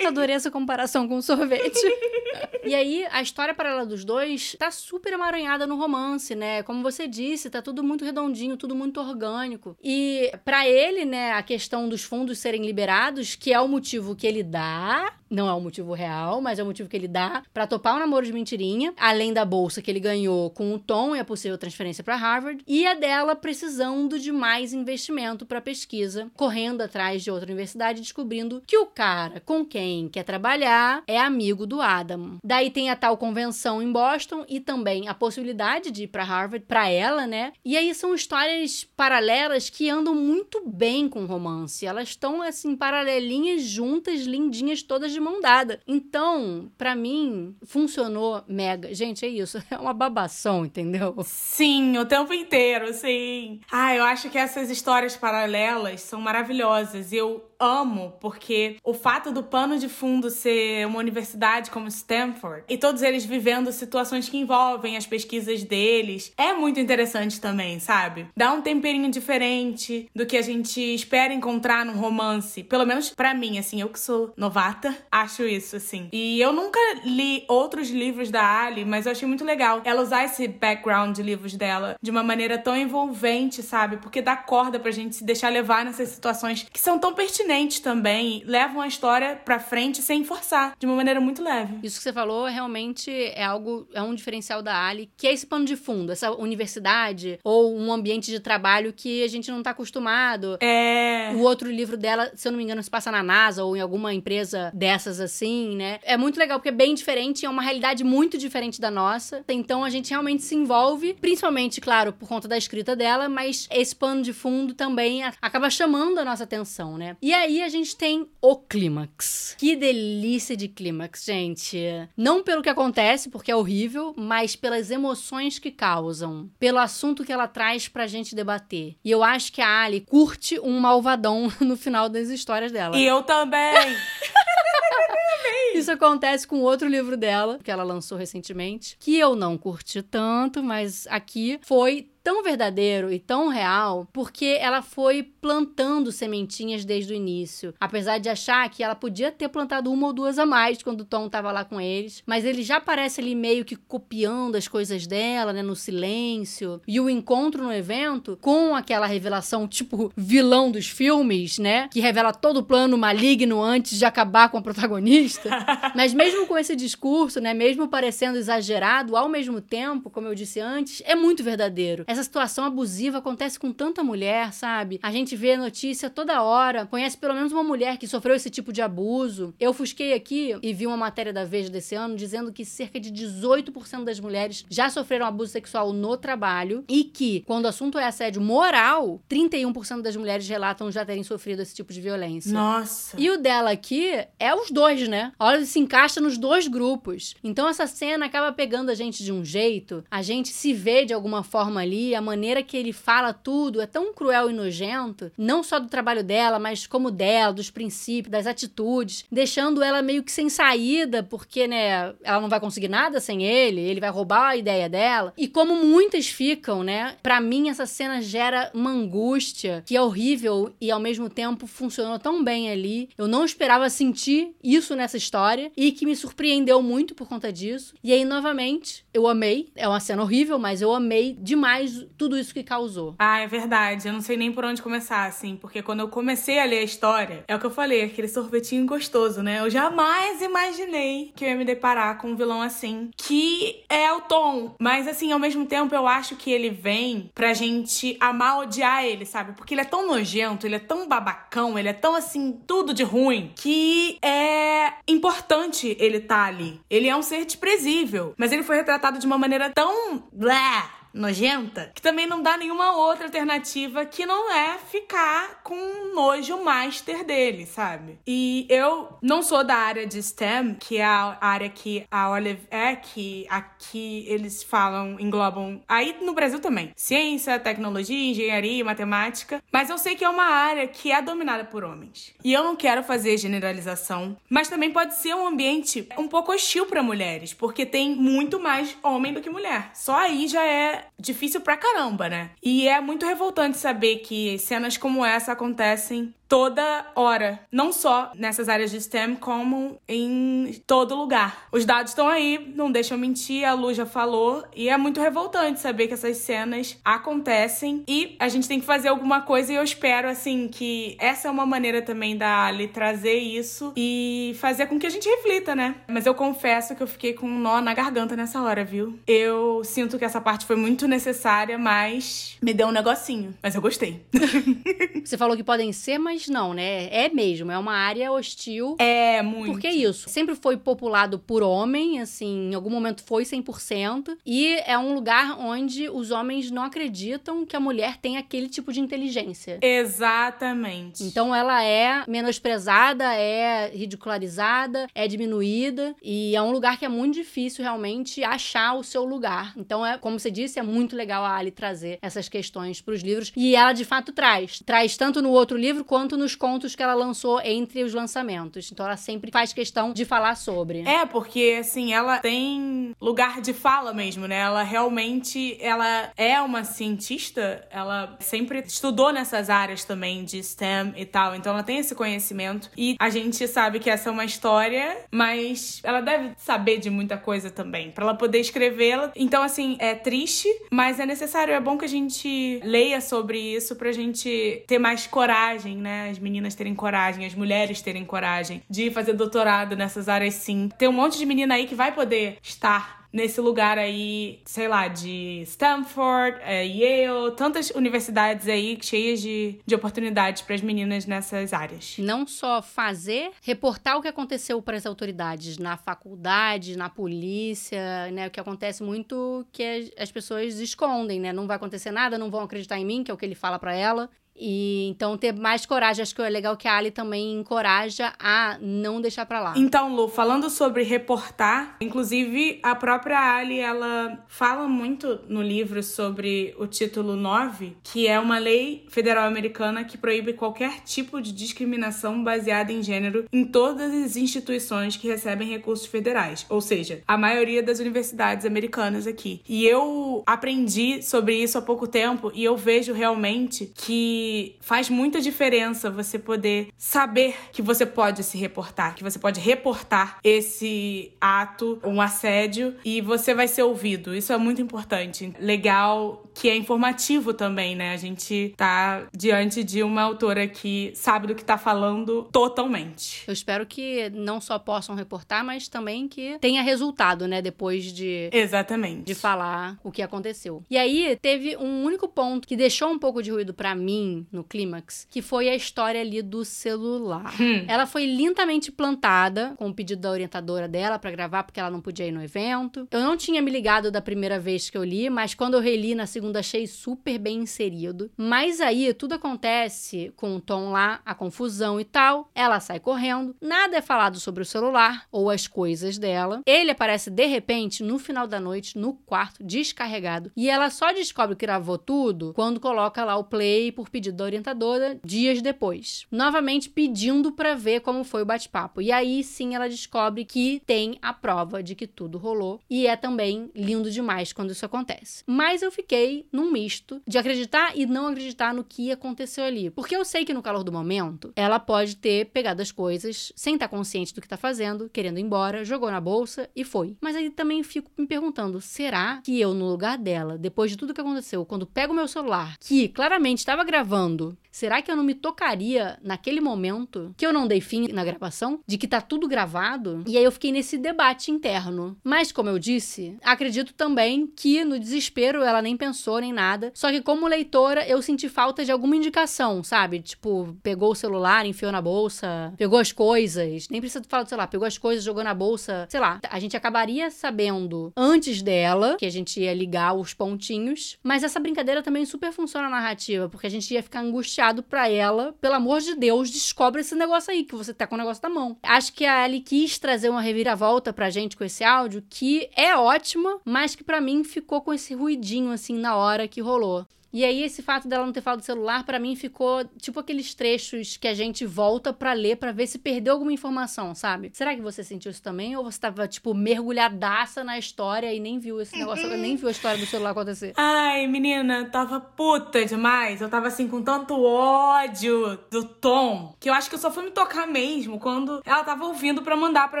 S2: Adorei essa comparação com sorvete. e aí, a história paralela dos dois tá super amaranhada no romance, né? Como você disse, tá tudo muito redondinho, tudo muito orgânico. E para ele, né, a questão dos fundos serem liberados, que é o motivo que ele dá, não é o motivo real, mas é o motivo que ele dá para topar o namoro de mentirinha, além da bolsa que ele ganhou com o Tom e a possível transferência para Harvard, e a dela precisando de mais investimento para pesquisa, correndo atrás de outra universidade, descobrindo que o cara com quem quer trabalhar é amigo do Adam. Daí tem a tal convenção em Boston e também a possibilidade de ir para Harvard para ela, né? E aí são histórias paralelas que andam muito bem com romance. Elas estão assim paralelinhas juntas, lindinhas, todas de mão dada. Então, para mim, funcionou mega. Gente, é isso. É uma babação, entendeu?
S1: Sim, o tempo inteiro, sim. Ah, eu acho que essas histórias paralelas são maravilhosas. Eu amo, porque o fato do pano de fundo ser uma universidade como Stanford e todos eles vivendo situações que envolvem as pesquisas deles é muito interessante também, sabe? Dá um temperinho diferente do que a gente espera encontrar num romance. Pelo menos para mim, assim, eu que sou novata, acho isso, assim. E eu nunca li outros livros da Ali, mas eu achei muito legal ela usar esse background de livros dela de uma maneira tão envolvente, sabe? Porque dá corda pra gente se deixar levar nessas situações que são tão pertinentes também, levam a história pra frente sem forçar, de uma maneira muito leve.
S2: Isso que você falou realmente é algo, é um diferencial da Ali, que é esse pano de fundo, essa universidade ou um ambiente de trabalho que a gente não tá acostumado.
S1: É.
S2: O outro livro dela, se eu não me engano, se passa na NASA ou em alguma empresa dessas assim, né? É muito legal porque é bem diferente, é uma realidade muito diferente da nossa. Então a gente realmente se envolve, principalmente, claro, por conta da escrita dela, mas esse pano de fundo também acaba chamando a nossa atenção, né? E aí a gente tem o clímax. Que delícia de clímax, gente. Não pelo que acontece, porque é horrível, mas pelas emoções que causam, pelo assunto que ela traz pra gente debater. E eu acho que a Ali curte um malvadão no final das histórias dela.
S1: E eu também.
S2: Isso acontece com outro livro dela, que ela lançou recentemente, que eu não curti tanto, mas aqui foi tão verdadeiro e tão real porque ela foi plantando sementinhas desde o início. Apesar de achar que ela podia ter plantado uma ou duas a mais quando o Tom tava lá com eles, mas ele já aparece ali meio que copiando as coisas dela, né, no silêncio. E o encontro no evento com aquela revelação tipo vilão dos filmes, né, que revela todo o plano maligno antes de acabar com a protagonista. mas mesmo com esse discurso, né, mesmo parecendo exagerado, ao mesmo tempo, como eu disse antes, é muito verdadeiro essa situação abusiva acontece com tanta mulher, sabe? A gente vê notícia toda hora, conhece pelo menos uma mulher que sofreu esse tipo de abuso. Eu fusquei aqui e vi uma matéria da Veja desse ano dizendo que cerca de 18% das mulheres já sofreram abuso sexual no trabalho e que, quando o assunto é assédio moral, 31% das mulheres relatam já terem sofrido esse tipo de violência.
S1: Nossa.
S2: E o dela aqui é os dois, né? Olha, se encaixa nos dois grupos. Então essa cena acaba pegando a gente de um jeito, a gente se vê de alguma forma ali a maneira que ele fala tudo é tão cruel e nojento, não só do trabalho dela, mas como dela, dos princípios, das atitudes, deixando ela meio que sem saída, porque, né, ela não vai conseguir nada sem ele, ele vai roubar a ideia dela. E como muitas ficam, né? Para mim essa cena gera uma angústia que é horrível e ao mesmo tempo funcionou tão bem ali. Eu não esperava sentir isso nessa história e que me surpreendeu muito por conta disso. E aí novamente, eu amei. É uma cena horrível, mas eu amei demais tudo isso que causou.
S1: Ah, é verdade. Eu não sei nem por onde começar, assim, porque quando eu comecei a ler a história, é o que eu falei, aquele sorvetinho gostoso, né? Eu jamais imaginei que eu ia me deparar com um vilão assim, que é o Tom. Mas, assim, ao mesmo tempo, eu acho que ele vem pra gente amar odiar ele, sabe? Porque ele é tão nojento, ele é tão babacão, ele é tão, assim, tudo de ruim, que é importante ele estar tá ali. Ele é um ser desprezível, mas ele foi retratado de uma maneira tão. Blá, nojenta, que também não dá nenhuma outra alternativa que não é ficar com nojo master dele, sabe? E eu não sou da área de STEM, que é a área que a Olive é, que aqui eles falam, englobam, aí no Brasil também, ciência, tecnologia, engenharia, matemática, mas eu sei que é uma área que é dominada por homens. E eu não quero fazer generalização, mas também pode ser um ambiente um pouco hostil para mulheres, porque tem muito mais homem do que mulher. Só aí já é difícil pra caramba, né? E é muito revoltante saber que cenas como essa acontecem toda hora, não só nessas áreas de STEM, como em todo lugar. Os dados estão aí, não deixam mentir, a Lu já falou, e é muito revoltante saber que essas cenas acontecem e a gente tem que fazer alguma coisa e eu espero assim que essa é uma maneira também da Ali trazer isso e fazer com que a gente reflita, né? Mas eu confesso que eu fiquei com um nó na garganta nessa hora, viu? Eu sinto que essa parte foi muito necessária, mas me deu um negocinho, mas eu gostei.
S2: Você falou que podem ser, mas não, né? É mesmo, é uma área hostil.
S1: É, muito.
S2: Porque é isso. Sempre foi populado por homem, assim, em algum momento foi 100%. E é um lugar onde os homens não acreditam que a mulher tem aquele tipo de inteligência.
S1: Exatamente.
S2: Então ela é menosprezada, é ridicularizada, é diminuída. E é um lugar que é muito difícil realmente achar o seu lugar. Então, é, como você disse, é muito legal a Ali trazer essas questões para os livros. E ela de fato traz. Traz tanto no outro livro quanto quanto nos contos que ela lançou entre os lançamentos. Então ela sempre faz questão de falar sobre.
S1: É, porque assim, ela tem lugar de fala mesmo, né? Ela realmente ela é uma cientista, ela sempre estudou nessas áreas também de STEM e tal. Então ela tem esse conhecimento e a gente sabe que essa é uma história, mas ela deve saber de muita coisa também para ela poder escrevê-la. Então assim, é triste, mas é necessário, é bom que a gente leia sobre isso pra gente ter mais coragem, né? As meninas terem coragem, as mulheres terem coragem de fazer doutorado nessas áreas sim. Tem um monte de menina aí que vai poder estar nesse lugar aí, sei lá, de Stanford, é, Yale, tantas universidades aí cheias de, de oportunidades para as meninas nessas áreas.
S2: Não só fazer, reportar o que aconteceu para as autoridades na faculdade, na polícia, né? O que acontece muito que as, as pessoas escondem, né? Não vai acontecer nada, não vão acreditar em mim, que é o que ele fala para ela. E então ter mais coragem, acho que é legal que a Ali também encoraja a não deixar para lá.
S1: Então, Lu, falando sobre reportar, inclusive a própria Ali, ela fala muito no livro sobre o título 9, que é uma lei federal americana que proíbe qualquer tipo de discriminação baseada em gênero em todas as instituições que recebem recursos federais, ou seja, a maioria das universidades americanas aqui. E eu aprendi sobre isso há pouco tempo e eu vejo realmente que faz muita diferença você poder saber que você pode se reportar, que você pode reportar esse ato, um assédio, e você vai ser ouvido. Isso é muito importante. Legal que é informativo também, né? A gente tá diante de uma autora que sabe do que tá falando totalmente.
S2: Eu espero que não só possam reportar, mas também que tenha resultado, né? Depois de.
S1: Exatamente.
S2: De falar o que aconteceu. E aí, teve um único ponto que deixou um pouco de ruído para mim no clímax, que foi a história ali do celular. Hum. Ela foi lindamente plantada com o pedido da orientadora dela para gravar, porque ela não podia ir no evento. Eu não tinha me ligado da primeira vez que eu li, mas quando eu reli na segunda achei super bem inserido. Mas aí tudo acontece com o Tom lá, a confusão e tal. Ela sai correndo, nada é falado sobre o celular ou as coisas dela. Ele aparece de repente no final da noite no quarto, descarregado, e ela só descobre que gravou tudo quando coloca lá o play por pedido da orientadora dias depois. Novamente pedindo para ver como foi o bate-papo. E aí sim ela descobre que tem a prova de que tudo rolou e é também lindo demais quando isso acontece. Mas eu fiquei num misto de acreditar e não acreditar no que aconteceu ali. Porque eu sei que no calor do momento, ela pode ter pegado as coisas sem estar consciente do que está fazendo, querendo ir embora, jogou na bolsa e foi. Mas aí também fico me perguntando: será que eu, no lugar dela, depois de tudo que aconteceu, quando pego meu celular, que claramente estava gravando gravando. Será que eu não me tocaria naquele momento que eu não dei fim na gravação? De que tá tudo gravado? E aí eu fiquei nesse debate interno. Mas, como eu disse, acredito também que no desespero ela nem pensou nem nada. Só que, como leitora, eu senti falta de alguma indicação, sabe? Tipo, pegou o celular, enfiou na bolsa, pegou as coisas. Nem precisa falar do celular, pegou as coisas, jogou na bolsa. Sei lá. A gente acabaria sabendo antes dela que a gente ia ligar os pontinhos. Mas essa brincadeira também super funciona na narrativa, porque a gente ia ficar angustiado pra ela, pelo amor de Deus, descobre esse negócio aí, que você tá com o negócio na mão. Acho que a Ellie quis trazer uma reviravolta pra gente com esse áudio, que é ótima, mas que para mim ficou com esse ruidinho assim na hora que rolou. E aí, esse fato dela não ter falado do celular, para mim, ficou tipo aqueles trechos que a gente volta para ler para ver se perdeu alguma informação, sabe? Será que você sentiu isso também? Ou você tava, tipo, mergulhadaça na história e nem viu esse negócio, nem viu a história do celular acontecer?
S1: Ai, menina, tava puta demais. Eu tava assim, com tanto ódio do Tom, que eu acho que eu só fui me tocar mesmo quando ela tava ouvindo para mandar pra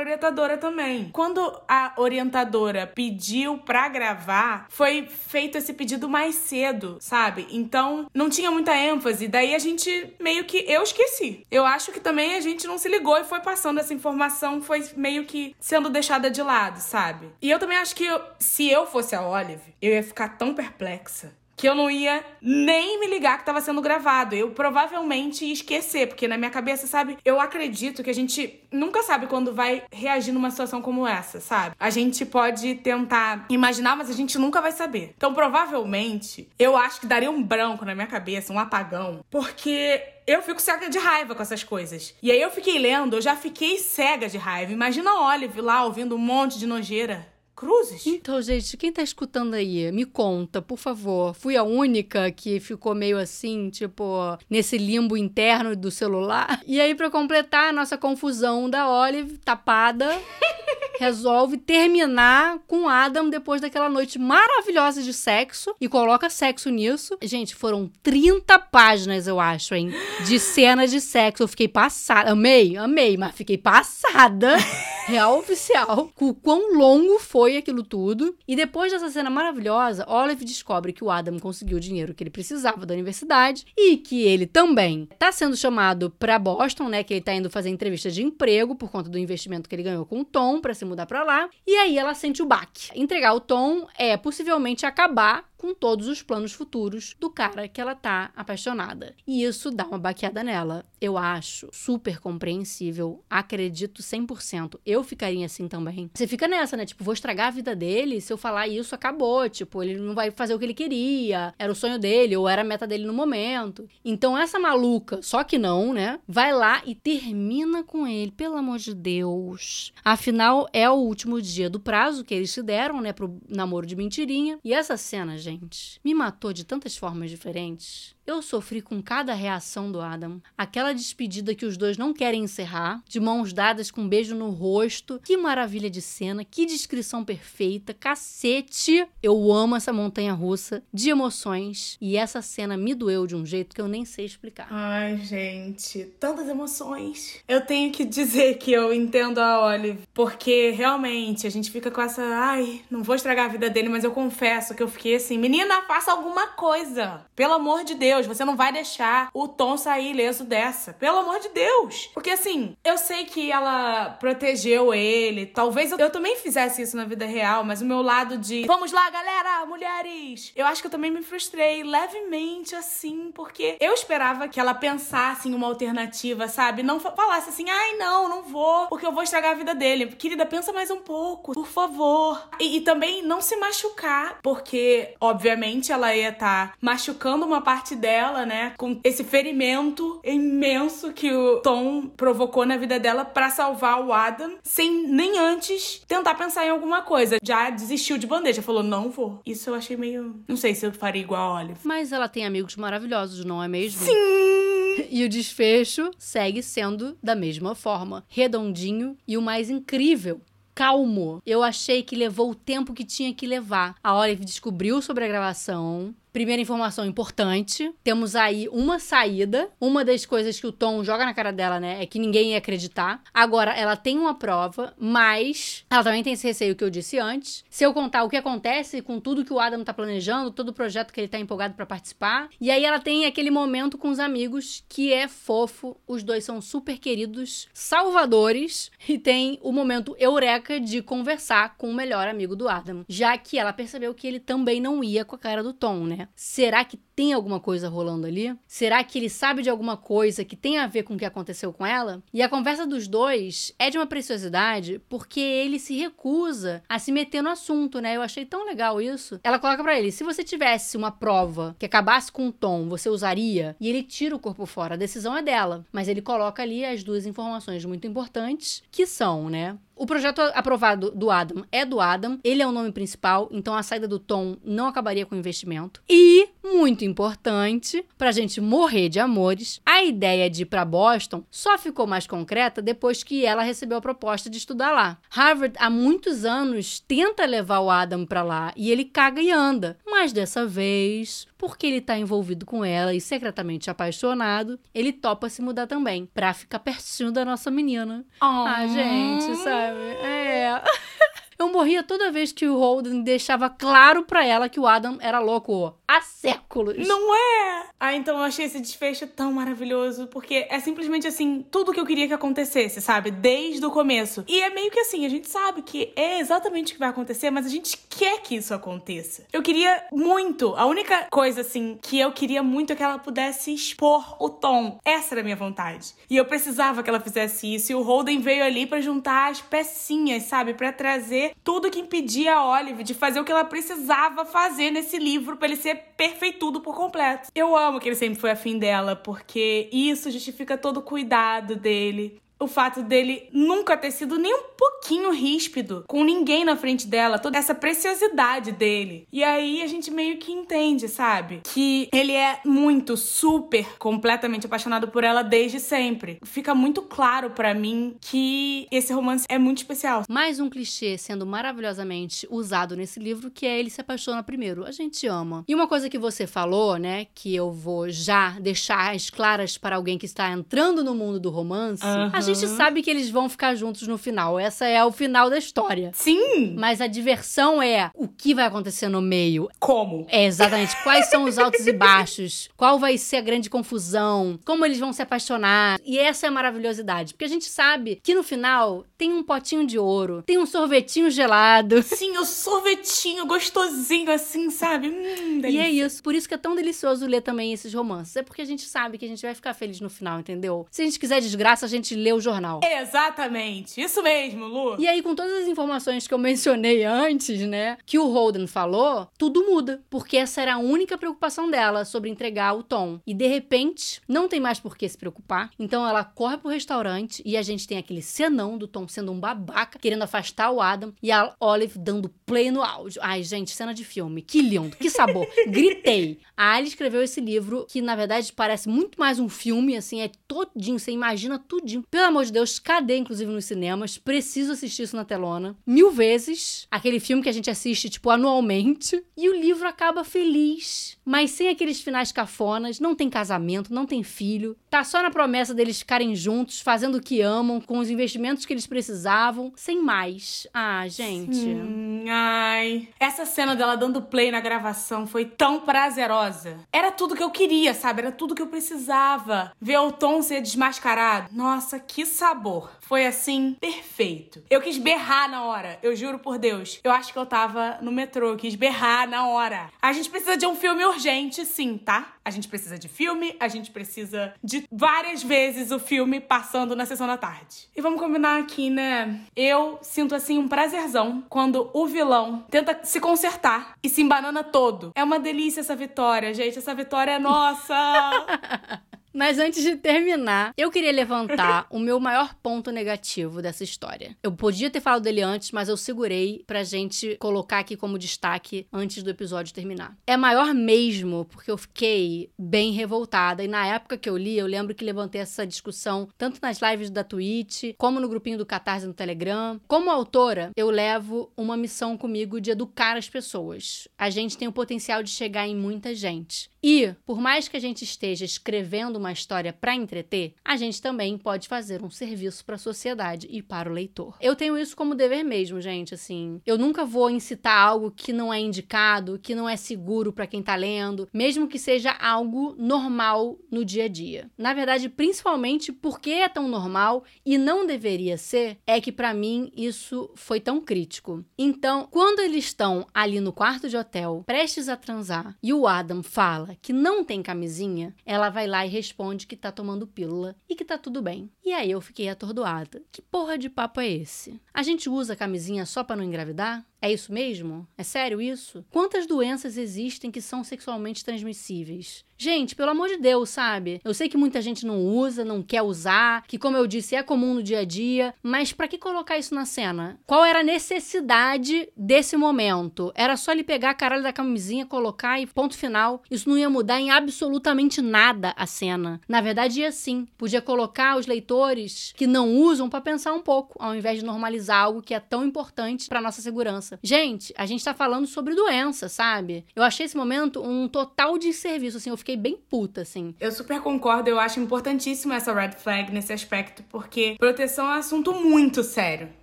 S1: orientadora também. Quando a orientadora pediu pra gravar, foi feito esse pedido mais cedo, sabe? Sabe? Então, não tinha muita ênfase. Daí a gente meio que. Eu esqueci. Eu acho que também a gente não se ligou e foi passando essa informação, foi meio que sendo deixada de lado, sabe? E eu também acho que eu, se eu fosse a Olive, eu ia ficar tão perplexa que eu não ia nem me ligar que estava sendo gravado. Eu provavelmente ia esquecer, porque na minha cabeça, sabe, eu acredito que a gente nunca sabe quando vai reagir numa situação como essa, sabe? A gente pode tentar imaginar, mas a gente nunca vai saber. Então, provavelmente, eu acho que daria um branco na minha cabeça, um apagão, porque eu fico cega de raiva com essas coisas. E aí eu fiquei lendo, eu já fiquei cega de raiva. Imagina a Olive lá ouvindo um monte de nojeira cruzes.
S2: Então, gente, quem tá escutando aí, me conta, por favor. Fui a única que ficou meio assim, tipo, nesse limbo interno do celular. E aí, para completar a nossa confusão da Olive, tapada. resolve terminar com Adam depois daquela noite maravilhosa de sexo e coloca sexo nisso. Gente, foram 30 páginas, eu acho, hein, de cena de sexo. Eu fiquei passada. Amei, amei, mas fiquei passada. Real oficial. Com o quão longo foi aquilo tudo. E depois dessa cena maravilhosa, Olive descobre que o Adam conseguiu o dinheiro que ele precisava da universidade e que ele também tá sendo chamado para Boston, né? Que ele tá indo fazer entrevista de emprego por conta do investimento que ele ganhou com o Tom para se mudar para lá. E aí ela sente o baque. Entregar o Tom é possivelmente acabar com todos os planos futuros do cara que ela tá apaixonada. E isso dá uma baqueada nela. Eu acho super compreensível, acredito 100%. Eu ficaria assim também. Você fica nessa, né? Tipo, vou estragar a vida dele, se eu falar isso, acabou. Tipo, ele não vai fazer o que ele queria, era o sonho dele, ou era a meta dele no momento. Então, essa maluca, só que não, né? Vai lá e termina com ele, pelo amor de Deus. Afinal, é o último dia do prazo que eles se deram, né, pro namoro de mentirinha. E essa cena, gente gente, me matou de tantas formas diferentes. Eu sofri com cada reação do Adam. Aquela despedida que os dois não querem encerrar, de mãos dadas com um beijo no rosto. Que maravilha de cena, que descrição perfeita, cacete! Eu amo essa montanha russa de emoções e essa cena me doeu de um jeito que eu nem sei explicar.
S1: Ai, gente, tantas emoções. Eu tenho que dizer que eu entendo a Olive, porque realmente a gente fica com essa, ai, não vou estragar a vida dele, mas eu confesso que eu fiquei assim, menina, faça alguma coisa. Pelo amor de Deus Deus, você não vai deixar o Tom sair ileso dessa. Pelo amor de Deus. Porque assim, eu sei que ela protegeu ele. Talvez eu, eu também fizesse isso na vida real, mas o meu lado de vamos lá, galera, mulheres. Eu acho que eu também me frustrei levemente assim, porque eu esperava que ela pensasse em uma alternativa, sabe? Não falasse assim, ai não, não vou, porque eu vou estragar a vida dele. Querida, pensa mais um pouco, por favor. E, e também não se machucar, porque obviamente ela ia estar tá machucando uma parte dela, né? Com esse ferimento imenso que o Tom provocou na vida dela para salvar o Adam, sem nem antes tentar pensar em alguma coisa. Já desistiu de bandeja, falou: não vou. Isso eu achei meio. Não sei se eu faria igual a Olive.
S2: Mas ela tem amigos maravilhosos, não é mesmo?
S1: Sim!
S2: E o desfecho segue sendo da mesma forma, redondinho e o mais incrível, calmo. Eu achei que levou o tempo que tinha que levar. A Olive descobriu sobre a gravação, Primeira informação importante: temos aí uma saída. Uma das coisas que o Tom joga na cara dela, né, é que ninguém ia acreditar. Agora, ela tem uma prova, mas ela também tem esse receio que eu disse antes. Se eu contar o que acontece com tudo que o Adam tá planejando, todo o projeto que ele tá empolgado para participar. E aí ela tem aquele momento com os amigos que é fofo. Os dois são super queridos, salvadores, e tem o momento eureka de conversar com o melhor amigo do Adam, já que ela percebeu que ele também não ia com a cara do Tom, né? Será que tem alguma coisa rolando ali? Será que ele sabe de alguma coisa que tem a ver com o que aconteceu com ela? E a conversa dos dois é de uma preciosidade porque ele se recusa a se meter no assunto, né? Eu achei tão legal isso. Ela coloca para ele: se você tivesse uma prova que acabasse com o Tom, você usaria? E ele tira o corpo fora. A decisão é dela. Mas ele coloca ali as duas informações muito importantes que são, né? O projeto aprovado do Adam é do Adam, ele é o nome principal, então a saída do Tom não acabaria com o investimento. E, muito importante, pra gente morrer de amores, a ideia de ir pra Boston só ficou mais concreta depois que ela recebeu a proposta de estudar lá. Harvard, há muitos anos, tenta levar o Adam pra lá e ele caga e anda, mas dessa vez, porque ele tá envolvido com ela e secretamente apaixonado, ele topa se mudar também, pra ficar pertinho da nossa menina.
S1: Oh.
S2: Ah, gente, sabe? É. Eu morria toda vez que o Holden deixava claro pra ela que o Adam era louco há séculos.
S1: Não é? Ah, então eu achei esse desfecho tão maravilhoso, porque é simplesmente assim, tudo que eu queria que acontecesse, sabe? Desde o começo. E é meio que assim, a gente sabe que é exatamente o que vai acontecer, mas a gente quer que isso aconteça. Eu queria muito, a única coisa assim que eu queria muito é que ela pudesse expor o tom. Essa era a minha vontade. E eu precisava que ela fizesse isso, e o Holden veio ali para juntar as pecinhas, sabe? Para trazer tudo que impedia a Olive de fazer o que ela precisava fazer nesse livro para ele ser perfeitudo por completo. Eu amo que ele sempre foi afim dela, porque isso justifica todo o cuidado dele o fato dele nunca ter sido nem um pouquinho ríspido com ninguém na frente dela, toda essa preciosidade dele. E aí a gente meio que entende, sabe? Que ele é muito, super, completamente apaixonado por ela desde sempre. Fica muito claro para mim que esse romance é muito especial.
S2: Mais um clichê sendo maravilhosamente usado nesse livro, que é ele se apaixona primeiro. A gente ama. E uma coisa que você falou, né, que eu vou já deixar as claras para alguém que está entrando no mundo do romance,
S1: Aham.
S2: a gente sabe que eles vão ficar juntos no final. Essa é o final da história.
S1: Sim!
S2: Mas a diversão é o que vai acontecer no meio.
S1: Como?
S2: É exatamente quais são os altos e baixos, qual vai ser a grande confusão, como eles vão se apaixonar. E essa é a maravilhosidade, porque a gente sabe que no final tem um potinho de ouro, tem um sorvetinho gelado.
S1: Sim, o sorvetinho gostosinho assim, sabe? Hum,
S2: E
S1: delícia.
S2: é isso, por isso que é tão delicioso ler também esses romances. É porque a gente sabe que a gente vai ficar feliz no final, entendeu? Se a gente quiser desgraça, a gente lê o jornal.
S1: Exatamente. Isso mesmo, Lu.
S2: E aí, com todas as informações que eu mencionei antes, né, que o Holden falou, tudo muda. Porque essa era a única preocupação dela sobre entregar o Tom. E de repente, não tem mais por que se preocupar. Então ela corre pro restaurante e a gente tem aquele cenão do Tom sendo um babaca, querendo afastar o Adam, e a Olive dando play no áudio. Ai, gente, cena de filme. Que lindo, que sabor. Gritei. A Ali escreveu esse livro que, na verdade, parece muito mais um filme, assim, é todinho, você imagina tudinho. Pelo amor de Deus, cadê, inclusive, nos cinemas? Preciso assistir isso na telona. Mil vezes. Aquele filme que a gente assiste, tipo, anualmente. E o livro acaba feliz, mas sem aqueles finais cafonas. Não tem casamento, não tem filho. Tá só na promessa deles ficarem juntos, fazendo o que amam, com os investimentos que eles precisavam, sem mais. Ah, gente.
S1: Hum, ai. Essa cena dela dando play na gravação foi tão prazerosa. Era tudo que eu queria, sabe? Era tudo que eu precisava. Ver o Tom ser desmascarado. Nossa, que sabor. Foi assim, perfeito. Eu quis berrar na hora, eu juro por Deus. Eu acho que eu tava no metrô, eu quis berrar na hora. A gente precisa de um filme urgente, sim, tá? A gente precisa de filme, a gente precisa de várias vezes o filme passando na sessão da tarde. E vamos combinar aqui, né? Eu sinto assim um prazerzão quando o vilão tenta se consertar e se embanana todo. É uma delícia essa vitória, gente. Essa vitória é nossa.
S2: Mas antes de terminar, eu queria levantar o meu maior ponto negativo dessa história. Eu podia ter falado dele antes, mas eu segurei pra gente colocar aqui como destaque antes do episódio terminar. É maior mesmo, porque eu fiquei bem revoltada. E na época que eu li, eu lembro que levantei essa discussão tanto nas lives da Twitch, como no grupinho do Catarse no Telegram. Como autora, eu levo uma missão comigo de educar as pessoas. A gente tem o potencial de chegar em muita gente. E, por mais que a gente esteja escrevendo uma história para entreter, a gente também pode fazer um serviço para a sociedade e para o leitor. Eu tenho isso como dever mesmo, gente, assim. Eu nunca vou incitar algo que não é indicado, que não é seguro para quem tá lendo, mesmo que seja algo normal no dia a dia. Na verdade, principalmente porque é tão normal e não deveria ser, é que para mim isso foi tão crítico. Então, quando eles estão ali no quarto de hotel, prestes a transar, e o Adam fala que não tem camisinha, ela vai lá e responde que tá tomando pílula e que tá tudo bem. E aí eu fiquei atordoada. Que porra de papo é esse? A gente usa camisinha só para não engravidar? É isso mesmo? É sério isso? Quantas doenças existem que são sexualmente transmissíveis? Gente, pelo amor de Deus, sabe? Eu sei que muita gente não usa, não quer usar, que como eu disse é comum no dia a dia, mas para que colocar isso na cena? Qual era a necessidade desse momento? Era só ele pegar a caralho da camisinha, colocar e ponto final. Isso não ia mudar em absolutamente nada a cena. Na verdade, ia sim. Podia colocar os leitores que não usam para pensar um pouco, ao invés de normalizar algo que é tão importante para nossa segurança doença. Gente, a gente tá falando sobre doença, sabe? Eu achei esse momento um total de serviço, assim, eu fiquei bem puta, assim.
S1: Eu super concordo, eu acho importantíssimo essa red flag nesse aspecto, porque proteção é um assunto muito sério,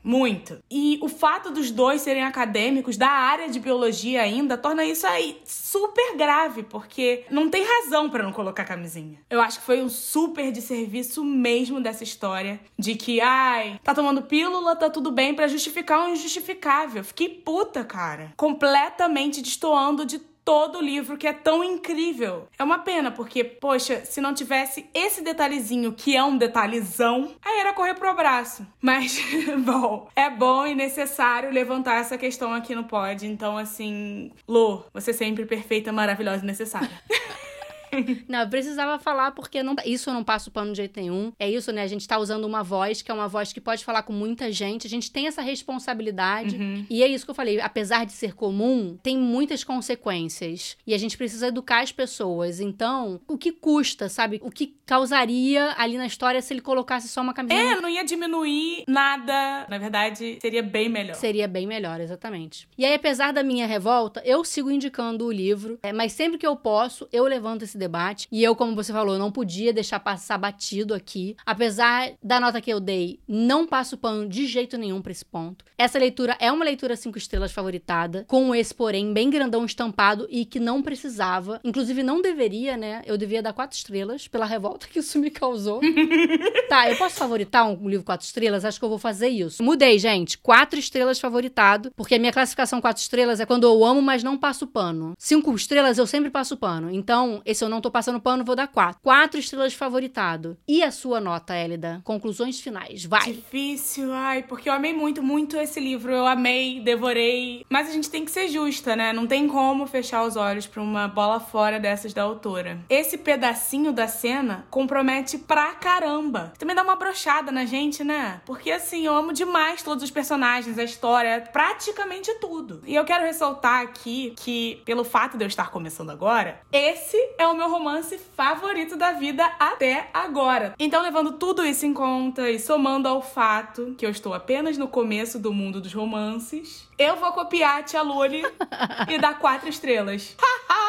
S1: muito. E o fato dos dois serem acadêmicos da área de biologia ainda torna isso aí super grave, porque não tem razão para não colocar camisinha. Eu acho que foi um super de serviço mesmo dessa história de que, ai, tá tomando pílula, tá tudo bem para justificar o injustificável. Fiquei puta, cara. Completamente destoando de todo o livro que é tão incrível. É uma pena, porque, poxa, se não tivesse esse detalhezinho, que é um detalhezão, aí era correr pro abraço. Mas, bom, é bom e necessário levantar essa questão aqui no pod. Então, assim, Lô, você é sempre perfeita, maravilhosa e necessária.
S2: não, eu precisava falar porque não, isso eu não passo pano de jeito nenhum. É isso, né? A gente tá usando uma voz que é uma voz que pode falar com muita gente. A gente tem essa responsabilidade. Uhum. E é isso que eu falei. Apesar de ser comum, tem muitas consequências. E a gente precisa educar as pessoas. Então, o que custa, sabe? O que causaria ali na história se ele colocasse só uma camiseta?
S1: É, não ia diminuir nada. Na verdade, seria bem melhor.
S2: Seria bem melhor, exatamente. E aí, apesar da minha revolta, eu sigo indicando o livro. É, mas sempre que eu posso, eu levanto esse debate. E eu, como você falou, não podia deixar passar batido aqui. Apesar da nota que eu dei, não passo pano de jeito nenhum pra esse ponto. Essa leitura é uma leitura cinco estrelas favoritada, com esse, porém, bem grandão estampado e que não precisava. Inclusive, não deveria, né? Eu devia dar quatro estrelas pela revolta que isso me causou. tá, eu posso favoritar um livro quatro estrelas? Acho que eu vou fazer isso. Mudei, gente. Quatro estrelas favoritado, porque a minha classificação quatro estrelas é quando eu amo, mas não passo pano. Cinco estrelas eu sempre passo pano. Então, esse eu eu não tô passando pano, vou dar quatro. Quatro estrelas favoritado. E a sua nota, Elida? Conclusões finais, vai.
S1: Difícil, ai, porque eu amei muito, muito esse livro. Eu amei, devorei. Mas a gente tem que ser justa, né? Não tem como fechar os olhos pra uma bola fora dessas da autora. Esse pedacinho da cena compromete pra caramba. Também dá uma brochada na gente, né? Porque assim, eu amo demais todos os personagens, a história, praticamente tudo. E eu quero ressaltar aqui que, pelo fato de eu estar começando agora, esse é o meu romance favorito da vida até agora. Então, levando tudo isso em conta e somando ao fato que eu estou apenas no começo do mundo dos romances, eu vou copiar a Tia Luli e dar quatro estrelas.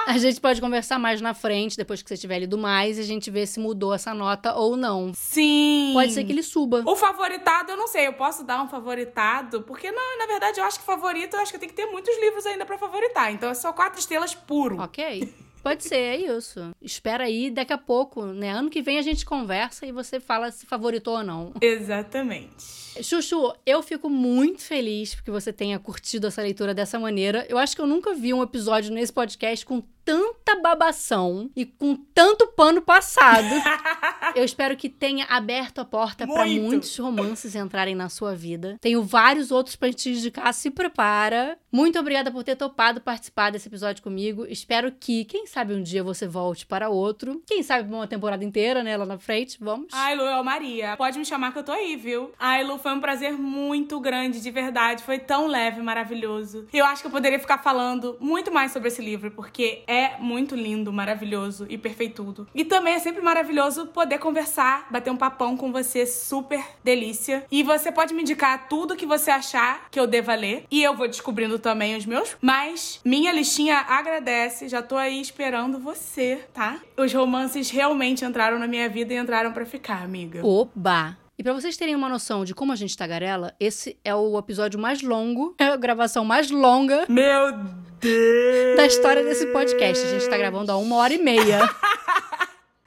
S2: a gente pode conversar mais na frente, depois que você tiver lido mais, e a gente vê se mudou essa nota ou não.
S1: Sim.
S2: Pode ser que ele suba.
S1: O favoritado, eu não sei, eu posso dar um favoritado, porque não, na verdade, eu acho que favorito, eu acho que tem que ter muitos livros ainda para favoritar. Então é só quatro estrelas puro.
S2: Ok. Pode ser, é isso. Espera aí, daqui a pouco, né? Ano que vem a gente conversa e você fala se favoritou ou não.
S1: Exatamente.
S2: Chuchu, eu fico muito feliz porque você tenha curtido essa leitura dessa maneira. Eu acho que eu nunca vi um episódio nesse podcast com tanta babação e com tanto pano passado. Eu espero que tenha aberto a porta para
S1: Muito.
S2: muitos romances entrarem na sua vida. Tenho vários outros pra te indicar, se prepara. Muito obrigada por ter topado participar desse episódio comigo. Espero que, quem sabe um dia você volte para outro. Quem sabe uma temporada inteira, né, lá na frente. Vamos.
S1: Ai, Lu, eu Maria. Pode me chamar que eu tô aí, viu? Ai, Lu, foi um prazer muito grande, de verdade. Foi tão leve, maravilhoso. Eu acho que eu poderia ficar falando muito mais sobre esse livro, porque é muito lindo, maravilhoso e perfeitudo. E também é sempre maravilhoso poder conversar, bater um papão com você, super delícia. E você pode me indicar tudo que você achar que eu deva ler. E eu vou descobrindo também os meus. Mas minha listinha agradece. Já tô aí esperando você, tá? Os romances realmente entraram na minha vida e entraram pra ficar, amiga.
S2: Oba! E pra vocês terem uma noção de como a gente tagarela, esse é o episódio mais longo, é a gravação mais longa
S1: Meu Deus!
S2: da história desse podcast. A gente tá gravando há uma hora e meia.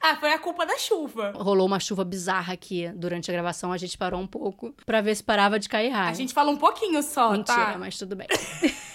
S1: Ah, foi a culpa da chuva.
S2: Rolou uma chuva bizarra aqui durante a gravação, a gente parou um pouco pra ver se parava de cair raio.
S1: A gente fala um pouquinho só,
S2: Mentira,
S1: tá?
S2: mas tudo bem.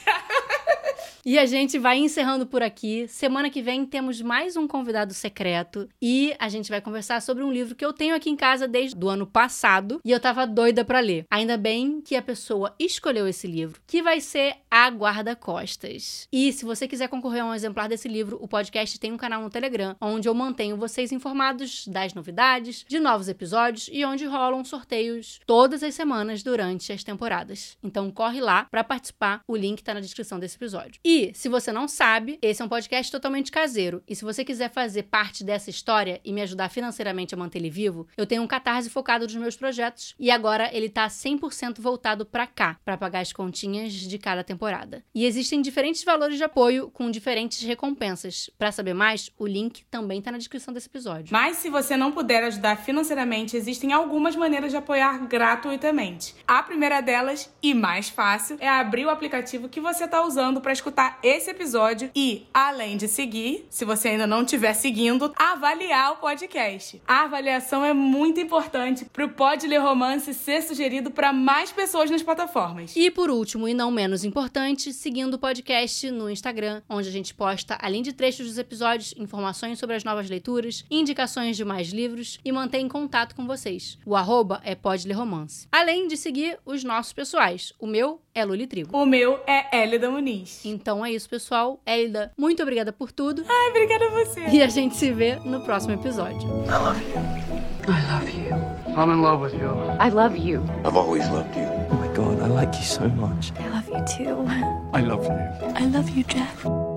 S2: E a gente vai encerrando por aqui. Semana que vem temos mais um convidado secreto e a gente vai conversar sobre um livro que eu tenho aqui em casa desde o ano passado e eu tava doida pra ler. Ainda bem que a pessoa escolheu esse livro, que vai ser A Guarda-Costas. E se você quiser concorrer a um exemplar desse livro, o podcast tem um canal no Telegram, onde eu mantenho vocês informados das novidades, de novos episódios e onde rolam sorteios todas as semanas durante as temporadas. Então corre lá pra participar, o link tá na descrição desse episódio. E, se você não sabe, esse é um podcast totalmente caseiro. E se você quiser fazer parte dessa história e me ajudar financeiramente a manter ele vivo, eu tenho um catarse focado nos meus projetos e agora ele tá 100% voltado pra cá, pra pagar as continhas de cada temporada. E existem diferentes valores de apoio com diferentes recompensas. Pra saber mais, o link também tá na descrição desse episódio.
S1: Mas se você não puder ajudar financeiramente, existem algumas maneiras de apoiar gratuitamente. A primeira delas, e mais fácil, é abrir o aplicativo que você está usando para escutar esse episódio e, além de seguir, se você ainda não estiver seguindo, avaliar o podcast. A avaliação é muito importante para o Pode Ler Romance ser sugerido para mais pessoas nas plataformas.
S2: E por último, e não menos importante, seguindo o podcast no Instagram, onde a gente posta, além de trechos dos episódios, informações sobre as novas leituras, indicações de mais livros e mantém contato com vocês. O arroba é Pode Ler Romance. Além de seguir os nossos pessoais. O meu é Luli Trigo.
S1: O meu é Hélida Muniz.
S2: Então é isso, pessoal. Elida, muito obrigada por tudo.
S1: Ai, obrigada a você.
S2: E a gente se vê no próximo episódio.
S3: I love you.
S4: I love you.
S3: I'm in love with you.
S4: I love you.
S5: I've always loved you.
S6: Oh my god, I like you so much.
S7: I love you too.
S3: I love you.
S7: I love you, Jeff.